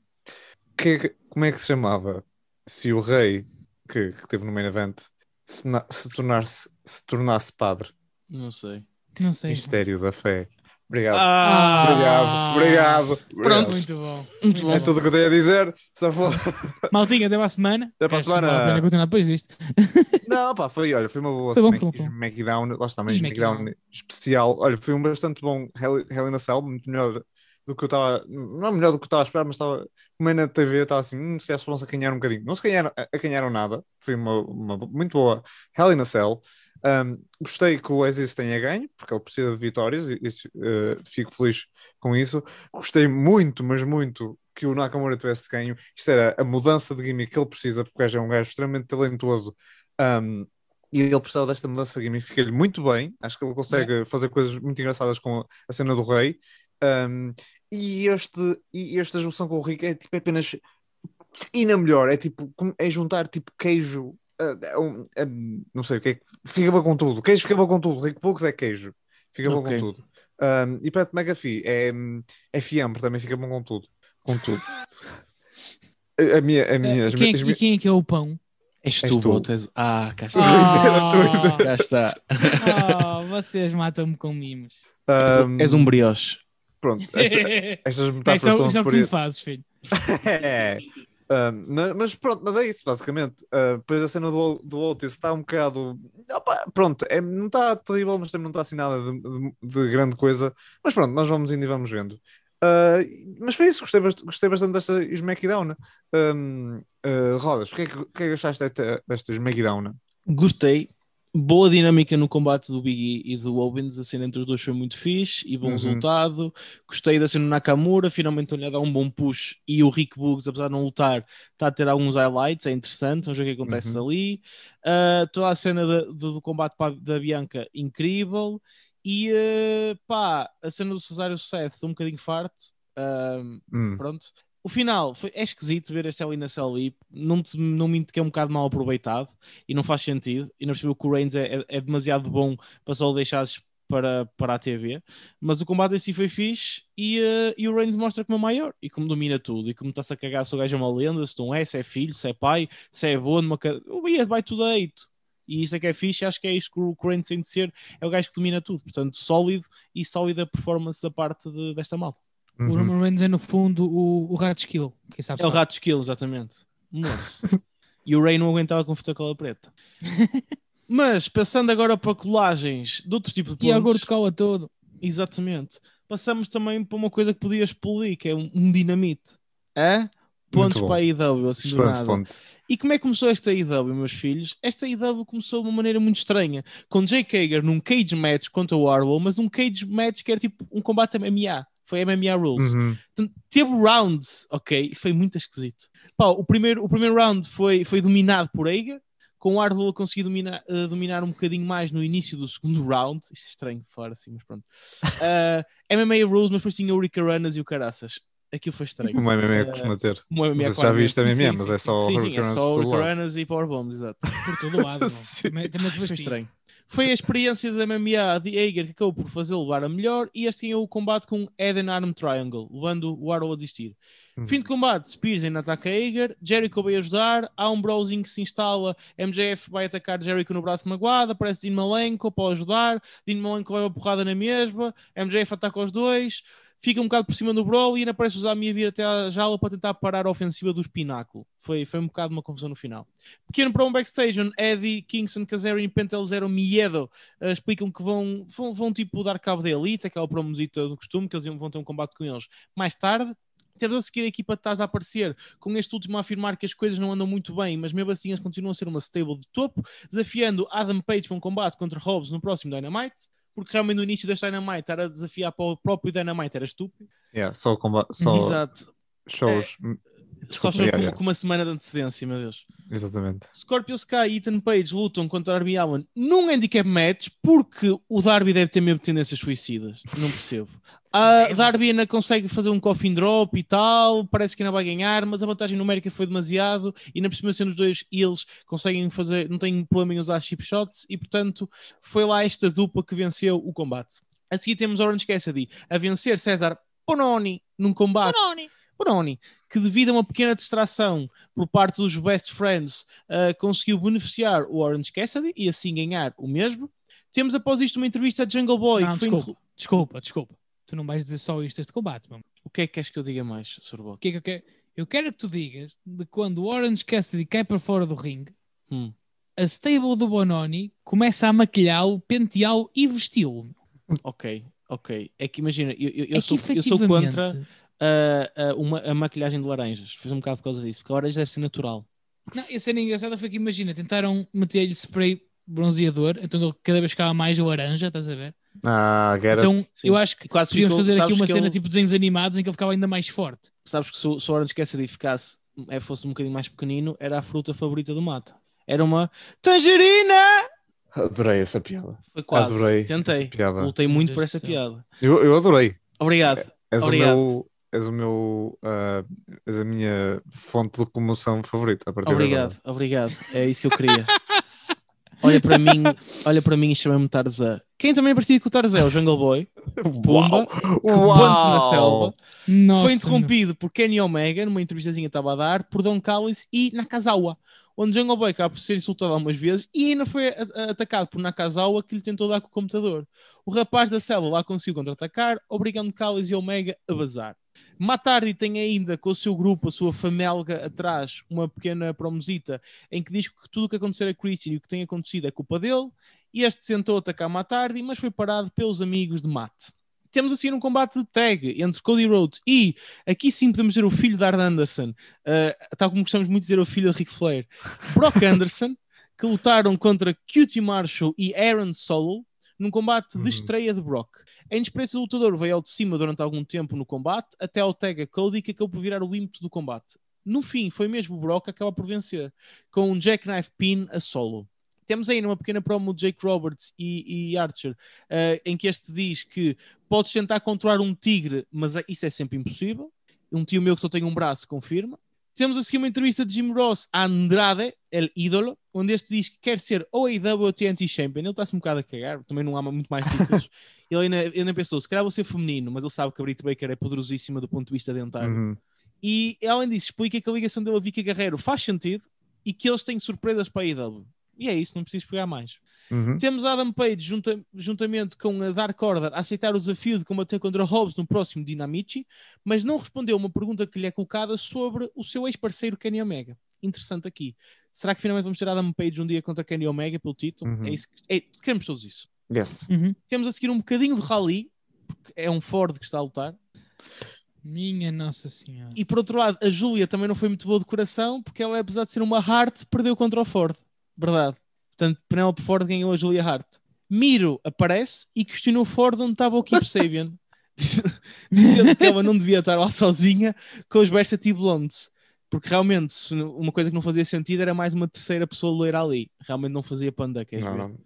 Que é como é que se chamava se o rei que, que teve no main event se, se tornasse, se tornasse padre? Não sei. Não sei. Mistério da fé. Obrigado. Ah, obrigado, obrigado. Pronto. Muito bom. Muito bom. É tudo o que eu tenho a dizer. Só for... Maltinha, até para a semana. Até para a não semana. vale pena continuar depois disto. Não, pá, foi, olha, foi uma boa Foi bom, Smack- foi bom. SmackDown. Lá está, mas SmackDown. SmackDown especial. Olha, foi um bastante bom Hell, Hell in a Cell, muito melhor do que eu estava. Não melhor do que eu estava a esperar, mas estava. Como é na TV, eu estava assim, hum, se calhar vão-se acanhar um bocadinho. Não se acanharam, acanharam nada. Foi uma, uma muito boa Hell in a Cell. Um, gostei que o Aziz tenha ganho, porque ele precisa de vitórias, e isso, uh, fico feliz com isso. Gostei muito, mas muito, que o Nakamura tivesse ganho. Isto era a mudança de gimmick que ele precisa, porque o é um gajo extremamente talentoso. Um, e ele precisava desta mudança de gimmick, fica-lhe muito bem. Acho que ele consegue fazer coisas muito engraçadas com a, a cena do rei. Um, e, este, e esta junção com o Rick é tipo é apenas ainda melhor. É tipo é juntar tipo queijo. é um- é- não sei o que é que fica bom com tudo. Queijo fica bom com tudo. Rico poucos é queijo, fica bom Ok. com tudo. Um, e Pat McAfee é, é fiambre, também fica bom com tudo. Com tudo. A, a minha, a minha, as quem, é, minhas- que- e quem é que é o pão? És És tu, tu. És- Ah, cá está. Ah, Cá está. ah, vocês matam-me com mimos. um, És um brioche. Pronto, esta- estas Isso metáforas é, estão isso é o que tu fazes, filho. É. Um, ma- mas pronto, mas é isso, basicamente. Uh, depois a cena do, do Otis está um bocado. Opa, pronto, é, não está terrível, mas também não está assim nada de, de- de grande coisa. Mas pronto, nós vamos indo e vamos vendo. Uh, mas foi isso, gostei, gostei bastante desta SmackDown. Um, uh, Rodas, o que, é que, que é que achaste desta, desta SmackDown? Gostei. Boa dinâmica no combate do Big E e do Owens. A cena entre os dois foi muito fixe e bom Uhum. resultado. Gostei da cena do Nakamura. Finalmente olhar a dar um bom push. E o Rick Boogs, apesar de não lutar, está a ter alguns highlights. É interessante. Vamos ver o que acontece Uhum. ali. Uh, toda a cena da- do, do combate da Bianca, incrível. E uh, pá, a cena do Cesário Seth, um bocadinho farto. Um, Hum. pronto. O final foi, é esquisito ver este ali na CLI. Não, te, não minto que é um bocado mal aproveitado e não faz sentido. E não percebo que o Reigns é, é, é demasiado bom para só o deixares para, para a TV. Mas o combate em si foi fixe e, eh, e o Reigns mostra como é maior e como domina tudo. E como está-se a cagar se o gajo é uma lenda, se não é, se é filho, se é pai, se é avô, numa ca- o Bias vai tudo deito. E isso é que é fixe, acho que é isto que o Reigns tem de ser, é o gajo que domina tudo. Portanto, sólido e sólida performance da parte de- desta malta. O Uhum. Roman Reigns é, no fundo, o, o Rat Skill. Quem sabe É o sabe. rato skill, exatamente. Moço. e o Ray não aguentava com fita cola preta. Mas, passando agora para colagens de outro tipo de E a pontos. gordo cola todo. Exatamente. Passamos também para uma coisa que podia explodir, que é um, um dinamite. Hã? Pontos para a IW, assim do Excelente nada. ponto. E como é que começou esta IW, meus filhos? Esta IW começou de uma maneira muito estranha, com Jake Hager num cage match contra o Warlow, mas um cage match que era tipo um combate MMA. Foi MMA Rules. Uhum. Portanto, teve rounds, ok? Foi muito esquisito. Pá, o, primeiro, o primeiro round foi, foi dominado por Eiger, com o Ardula a conseguir dominar, eh, dominar um bocadinho mais no início do segundo round. Isto é estranho falar assim, mas pronto. Uh, MMA Rules, mas depois tinha o Ricaranas e o Caraças. Aquilo foi estranho. O MMA Eh, costuma ter. Como MMA já viste MMA, Sim, mas sim, é só Sim, sim, é só lado. Hurricanes e Powerbombs, exato. Por todo lado. também, também Foi estranho. Foi a experiência da MMA de Hager que acabou por fazer levar a melhor e este ganhou o combate com Eden Arm Triangle, levando o Arrow a desistir. Uhum. Fim de combate, Spears ainda ataca Hager, Jericho vai ajudar, há um browsing que se instala, MJF vai atacar Jericho no braço magoado, aparece Dean Malenko para ajudar, Dean Malenko leva porrada na mesma, MJF ataca os dois, fica um bocado por cima do Brawl e ainda parece usar a minha vir até à jaula para tentar parar a ofensiva dos Pináculo. Foi, foi um bocado uma confusão no final. Pequeno para um backstage, Eddie, Kingston, Kazarian Pentel Zero Miedo eh, explicam que vão, vão, vão tipo dar cabo da Elite, aquela promosita do costume, que eles vão ter um combate com eles mais tarde. Temos a seguir a equipa de Taz a aparecer, com este último a afirmar que as coisas não andam muito bem, mas mesmo assim eles continuam a ser uma stable de topo, desafiando Adam Page para um combate contra Hobbs no próximo Dynamite, porque realmente no início deste Dynamite estar a desafiar para o próprio Dynamite era estúpido. Yeah, só comba- só Exato. shows. Só yeah, com, uma semana de antecedência, meu Deus. Exatamente. Scorpio Sky e Ethan Page lutam contra Darby Allin num handicap match porque o Darby deve ter mesmo tendências suicidas. Não percebo. A Darby ainda consegue fazer um coffin drop e tal, parece que ainda vai ganhar, mas a vantagem numérica foi demasiado e na próxima sendo os dois eles conseguem fazer, não têm problema em usar chip shots e portanto foi lá esta dupla que venceu o combate. A seguir temos Orange Cassidy a vencer César Bononi num combate. Bononi, que devido a uma pequena distração por parte dos Best Friends, uh, conseguiu beneficiar o Orange Cassidy e assim ganhar o mesmo. Temos após isto uma entrevista a Jungle Boy. Não, desculpa, interro- desculpa, desculpa. Tu não vais dizer só isto este combate, mano. O que é que queres que eu diga mais, Sr. O Boto? que é que eu quero? Eu quero que tu digas de quando o Orange Cassidy cai para fora do ringue, Hum. a stable do Bononi começa a maquilhá-lo, penteá-lo e vesti-lo. Ok, ok. É que imagina, eu, eu, eu É sou, que eu sou contra a, a, uma, a maquilhagem de laranjas. Fiz um bocado por causa disso, porque a laranja deve ser natural. Não, a cena engraçada foi que imagina, tentaram meter-lhe spray bronzeador, então ele cada vez ficava mais laranja, estás a ver? Ah, Garrett. Então sim. eu acho que E quase podíamos ficou- fazer aqui uma cena ele- tipo desenhos animados em que ele ficava ainda mais forte. Sabes que se, o- se o Orange Cassidy ficasse, é, fosse um bocadinho mais pequenino, era a fruta favorita do mata. Era uma tangerina! Adorei essa piada. Foi quase. Adorei Tentei. Lutei muito Deus por do essa céu. piada. Eu, eu adorei. Obrigado. És Obrigado. o meu. És o meu. ah, és a minha fonte de locomoção favorita. A partir de Obrigado, agora. obrigado. É isso que eu queria. olha para mim, olha para mim e chama-me Tarzan. Quem também é parecido com o Tarzan é o Jungle Boy, Pumba, Uau! na selva. Nossa, Foi interrompido por Kenny Omega, numa entrevistazinha que estava a dar, por Don Callis e Nakazawa, onde Jungle Boy acaba por ser insultado algumas vezes e ainda foi atacado por Nakazawa, que lhe tentou dar com o computador. O rapaz da selva lá conseguiu contra-atacar, obrigando Callis e Omega a vazar. Matardi tem ainda com o seu grupo, a sua famelga atrás, uma pequena promosita em que diz que tudo o que acontecer a Christian e o que tem acontecido é culpa dele. E este tentou atacar Matardi, mas foi parado pelos amigos de Matt. Temos assim um combate de tag entre Cody Rhodes e aqui sim podemos dizer o filho de Arn Anderson, uh, tal como gostamos muito de dizer o filho de Ric Flair, Brock Anderson, que lutaram contra Cutie Marshall e Aaron Solo num combate Uhum. de estreia de Brock. A inexperiência do lutador veio ao de cima durante algum tempo no combate, até ao tag Cody, que acabou por virar o ímpeto do combate. No fim, foi mesmo o Brock que acaba por vencer, com um jackknife pin a solo. Temos aí uma pequena promo de Jake Roberts e, e Archer, eh, em que este diz que podes tentar controlar um tigre, mas isso é sempre impossível. Um tio meu que só tem um braço confirma. Temos assim uma entrevista de Jim Ross a Andrade, el ídolo, onde este diz que quer ser ou AEW ou TNT Champion. Ele está-se um bocado a cagar, também não há muito mais títulos. ele, ainda, ele ainda pensou, se calhar vou ser feminino, mas ele sabe que a Britt Baker é poderosíssima do ponto de vista dentário. Uhum. E além disso, explica que a ligação dele a Vicky Guerreiro faz sentido e que eles têm surpresas para a AEW. E é isso, não preciso pegar mais. Uhum. Temos Adam Page junta- juntamente com a Dark Order a aceitar o desafio de combater contra Hobbs no próximo Dinamichi, mas não respondeu a uma pergunta que lhe é colocada sobre o seu ex-parceiro Kenny Omega. Interessante aqui. Será que finalmente vamos ter Adam Page um dia contra Kenny Omega pelo título? Uhum. É isso que- é- queremos todos isso. Yes. Uhum. Temos a seguir um bocadinho de rally, porque é um Ford que está a lutar. Minha Nossa Senhora. E por outro lado, a Júlia também não foi muito boa de coração, porque ela, apesar de ser uma Hart, perdeu contra o Ford. Verdade. Portanto, Penelope Ford ganhou a Julia Hart. Miro aparece e questionou Ford onde estava o Keep Sabian, dizendo que ela não devia estar lá sozinha com os Varsity Blondes. Porque realmente, se uma coisa que não fazia sentido era mais uma terceira pessoa loira ali. Realmente não fazia panda, queres Não, não,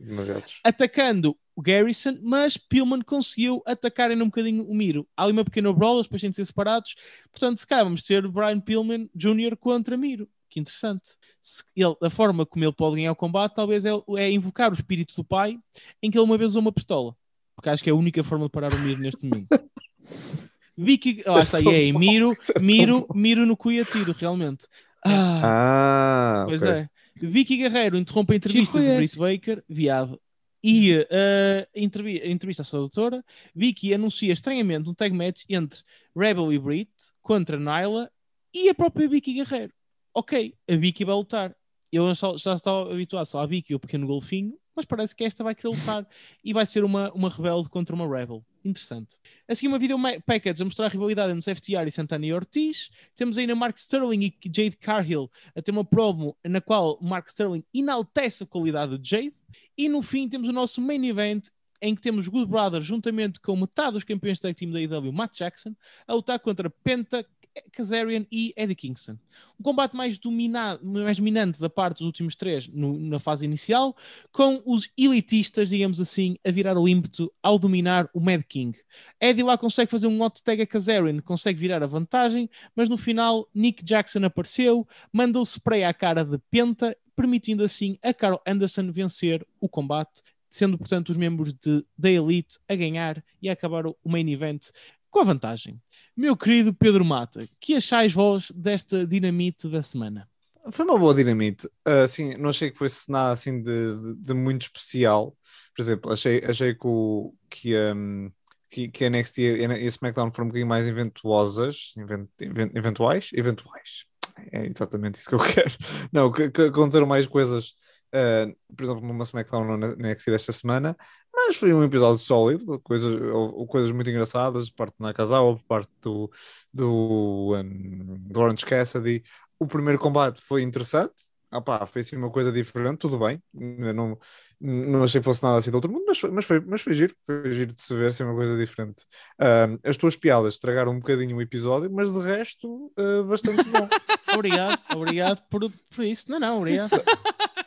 atacando o Garrison, mas Pillman conseguiu atacar ainda um bocadinho o Miro. Há ali uma pequena brawl, depois têm de ser separados. Portanto, se calhar vamos ter Brian Pillman Jr. contra Miro. Que interessante. Se ele, a forma como ele pode ganhar o combate talvez é, é invocar o espírito do pai em que ele uma vez usou uma pistola. Porque acho que é a única forma de parar o Miro neste momento. Vicky, lá está, é Miro, Miro, Miro no cu e a tiro, realmente. Ah, Ah, Pois ok. é. Vicky Guerreiro interrompe a entrevista de? Britt Baker, viado. E uh, a entrevista à sua doutora, Vicky anuncia estranhamente um tag match entre Rebel e Britt contra Nyla e a própria Vicky Guerreiro. Ok, a Vicky vai lutar. Eu só- já estou habituado só à Vicky o pequeno golfinho, mas parece que esta vai querer lutar e vai ser uma, uma rebelde contra uma Rebel. Interessante. A seguir, uma video package a mostrar a rivalidade entre os FTR e Santana e Ortiz. Temos ainda Mark Sterling e Jade Cargill a ter uma promo na qual Mark Sterling enaltece a qualidade de Jade. E no fim temos o nosso main event em que temos Good Brothers juntamente com metade dos campeões de tag team da AEW, Matt Jackson, a lutar contra Penta, Kazarian e Eddie Kingston. Um combate mais, dominado, mais dominante da parte dos últimos três no- na fase inicial, com os elitistas, digamos assim, a virar o ímpeto ao dominar o Mad King. Eddie lá consegue fazer um hot tag a Kazarian, consegue virar a vantagem, mas no final Nick Jackson apareceu, mandou spray à cara de Penta, permitindo assim a Carl Anderson vencer o combate, sendo portanto os membros de, da Elite a ganhar e a acabar o o main event com a vantagem. Meu querido Pedro Mata, que achais vós desta dinamite da semana? Foi uma boa dinamite. Assim, não achei que fosse nada assim de, de- de muito especial. Por exemplo, achei, achei que, o, que, um, que, que a NXT e a SmackDown foram um bocadinho mais eventuosas. Event, event- eventuais? Eventuais. É exatamente isso que eu quero. Não, que, que aconteceram mais coisas, ah, por exemplo, numa SmackDown ou na NXT desta semana. Mas foi um episódio sólido, coisas, houve coisas muito engraçadas, parte do Nakazawa, por parte do, do, um, do Orange Cassidy. O primeiro combate foi interessante, ah pá, foi assim uma coisa diferente, tudo bem. Eu Não, não achei que fosse nada assim do outro mundo, mas foi, mas foi, mas foi giro, foi giro de se ver assim uma coisa diferente. Um, as tuas piadas estragaram um bocadinho o episódio, mas de resto, uh, bastante bom. Obrigado, obrigado por, por isso. Não, não, obrigado.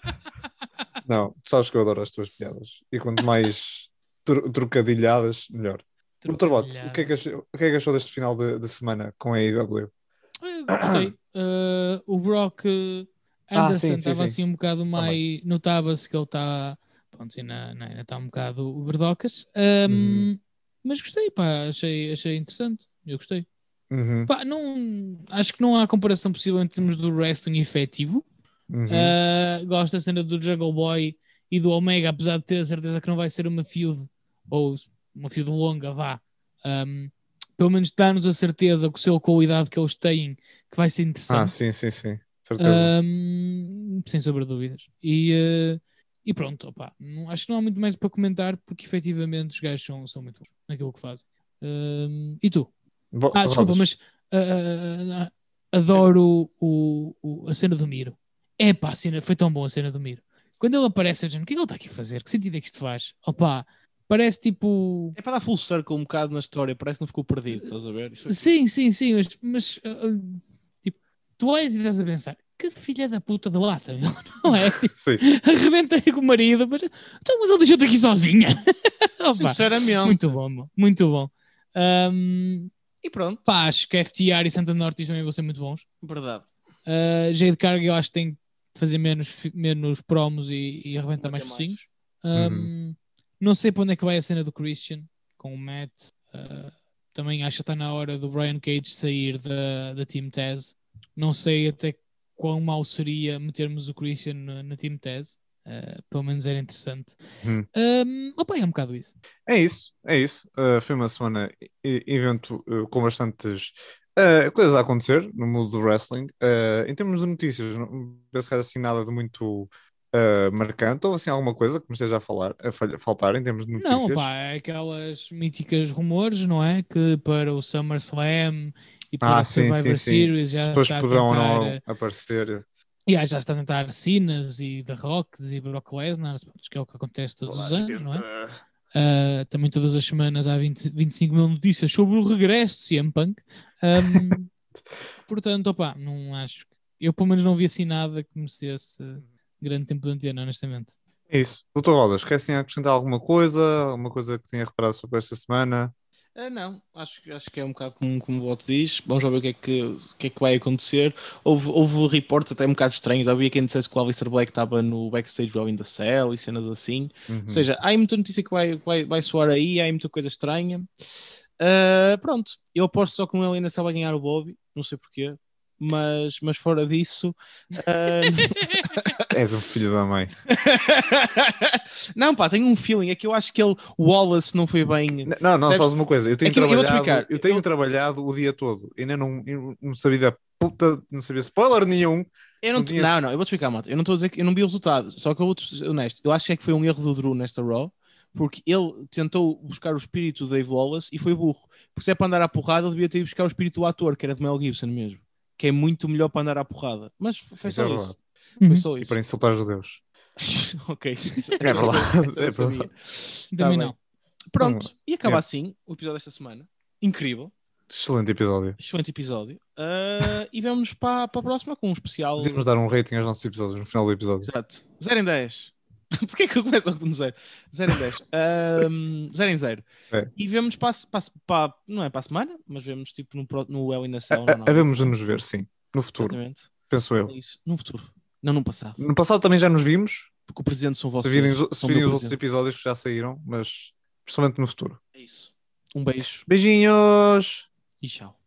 Não, tu sabes que eu adoro as tuas piadas. E quanto mais tro- trocadilhadas, melhor. Doutor Bot, o que, é que achou, o que é que achou deste final de, de semana com a? Eu Gostei. Uh, o Brock uh, Ah, Anderson estava sim. assim um bocado mais. Notava-se que ele está pronto, ainda, ainda está um bocado berdocas. Um, Uhum. Mas gostei, pá, achei, achei interessante. Eu gostei. Uhum, Pá, não, acho que não há comparação possível em termos do wrestling efetivo. Uhum. Uh, gosto da cena do Jungle Boy e do Omega, apesar de ter a certeza que não vai ser uma feud ou uma feud longa, vá. Um, pelo menos dá-nos a certeza que o seu com a idade que eles têm que vai ser Ah, interessante. sim, sim, sim. Certeza. Um, sem sombra de dúvidas. E, uh, e pronto, não- acho que não há muito mais para comentar porque efetivamente os gajos são, são muito bons naquilo que fazem. Um, e tu? Bo- Ah, desculpa, mas uh, adoro o, o- a cena do Miro. É pá, a cena, foi tão bom a cena do Miro. Quando ele aparece, eu digo, o que é que ele está aqui a fazer? Que sentido é que isto faz? Opá, parece tipo. É para dar full circle um bocado na história, parece que não ficou perdido, estás a ver? Isso foi- Sim, sim, sim, mas, mas uh, tipo, tu olhas e estás a pensar, que filha da puta de lata, meu, não é? Tipo, arrebentei com o marido, mas, então, mas ele deixou-te aqui sozinha. Opa, Sinceramente. muito bom, meu, muito bom. Um, E pronto, pá, acho que FTR e Santa Norte também vão ser muito bons. verdade. Uh, Jade Cargill eu acho que tem fazer menos, menos promos e, e arrebentar mais focinhos. Uhum. Um, Não sei para onde é que vai a cena do Christian com o Matt. Uh, também acho que está na hora do Brian Cage sair da, da Team Taz. Não sei até quão mau seria metermos o Christian na, na Team Taz. Uh, pelo menos era interessante. Uhum. Um, opa, é um bocado isso. É isso, é isso. Uh, foi uma semana evento uh, com bastantes uh, coisas a acontecer no mundo do wrestling. Uh, em termos de notícias, não penso que haja assim nada de muito uh, marcante ou assim alguma coisa que me esteja a falar, a faltar em termos de notícias. Não, pá, é aquelas míticas rumores, não é? Que para o SummerSlam e para Ah, o sim, Survivor sim, sim. Series já Depois está a poderão ou tentar. não aparecer. Yeah, já está a tentar Cenas e The Rocks e Brock Lesnar, que é o que acontece todos os anos, não é? Ah, também todas as semanas há 20, 25 mil notícias sobre o regresso de CM Punk. Ahm, portanto, opá, não acho. Eu pelo menos não vi assim nada que merecesse grande tempo de antena, honestamente. É isso. Doutor Rodas, quer assim acrescentar alguma coisa? Alguma coisa que tenha reparado sobre esta semana? Ah, não, acho, que- acho que é um bocado como, como o Bote diz. Vamos lá ver o que é que, o que, é que vai acontecer. Houve, houve reportes até um bocado estranhos. Havia quem dissesse que o Alistair Black estava no backstage do the Cell e cenas assim. Uhum. Ou seja, há aí muita notícia que vai, vai, vai soar aí, há aí muita coisa estranha. Ah, pronto, eu aposto só que in the Cell vai ganhar o Bobby, não sei porquê. Mas, mas fora disso, ah, És um filho da mãe. não, pá, tenho um feeling. É que eu acho que ele, o Wallace, não foi bem. Não, não, só uma coisa. Eu tenho, É que eu- eu trabalhado, tenho Eu- trabalhado o dia todo. Ainda não, não sabia da puta, não sabia spoiler nenhum. Eu não, Não t- tinhas- não, não, eu vou-te explicar, Mato. Eu não estou a dizer que eu não vi o resultado, só que eu ser honesto. Eu acho que é que foi um erro do Drew nesta Raw, porque ele tentou buscar o espírito do Dave Wallace e foi burro. Porque se é para andar à porrada, ele devia ter ido buscar o espírito do ator, que era de Mel Gibson mesmo, que é muito melhor para andar à porrada. Mas foi é só verdade. isso. Foi Uhum. só E isso. para insultar judeus. ok. Essa- É verdade, é sabia. Também Tá bem. não. Pronto, e acaba Yeah. assim o episódio desta semana. Incrível. Excelente episódio. Excelente episódio. Ah, e vamos para, para a próxima com um especial. Podemos dar um rating aos nossos episódios no final do episódio. Exato. 0 em 10. Porquê que eu começo logo no 0? 0 em 10. 0 em 0. É. E vemos para, para, para, não é para a semana, mas vemos tipo no, no El A- Nação. Havemos de nos ver, sim. No futuro, Exatamente. penso eu. É isso. No futuro. Não no passado. No passado também já nos vimos. Porque o presente são Se vocês. virem, os- se virem os outros episódios que já saíram, mas principalmente no futuro. É isso. Um beijo Beijinhos! e tchau.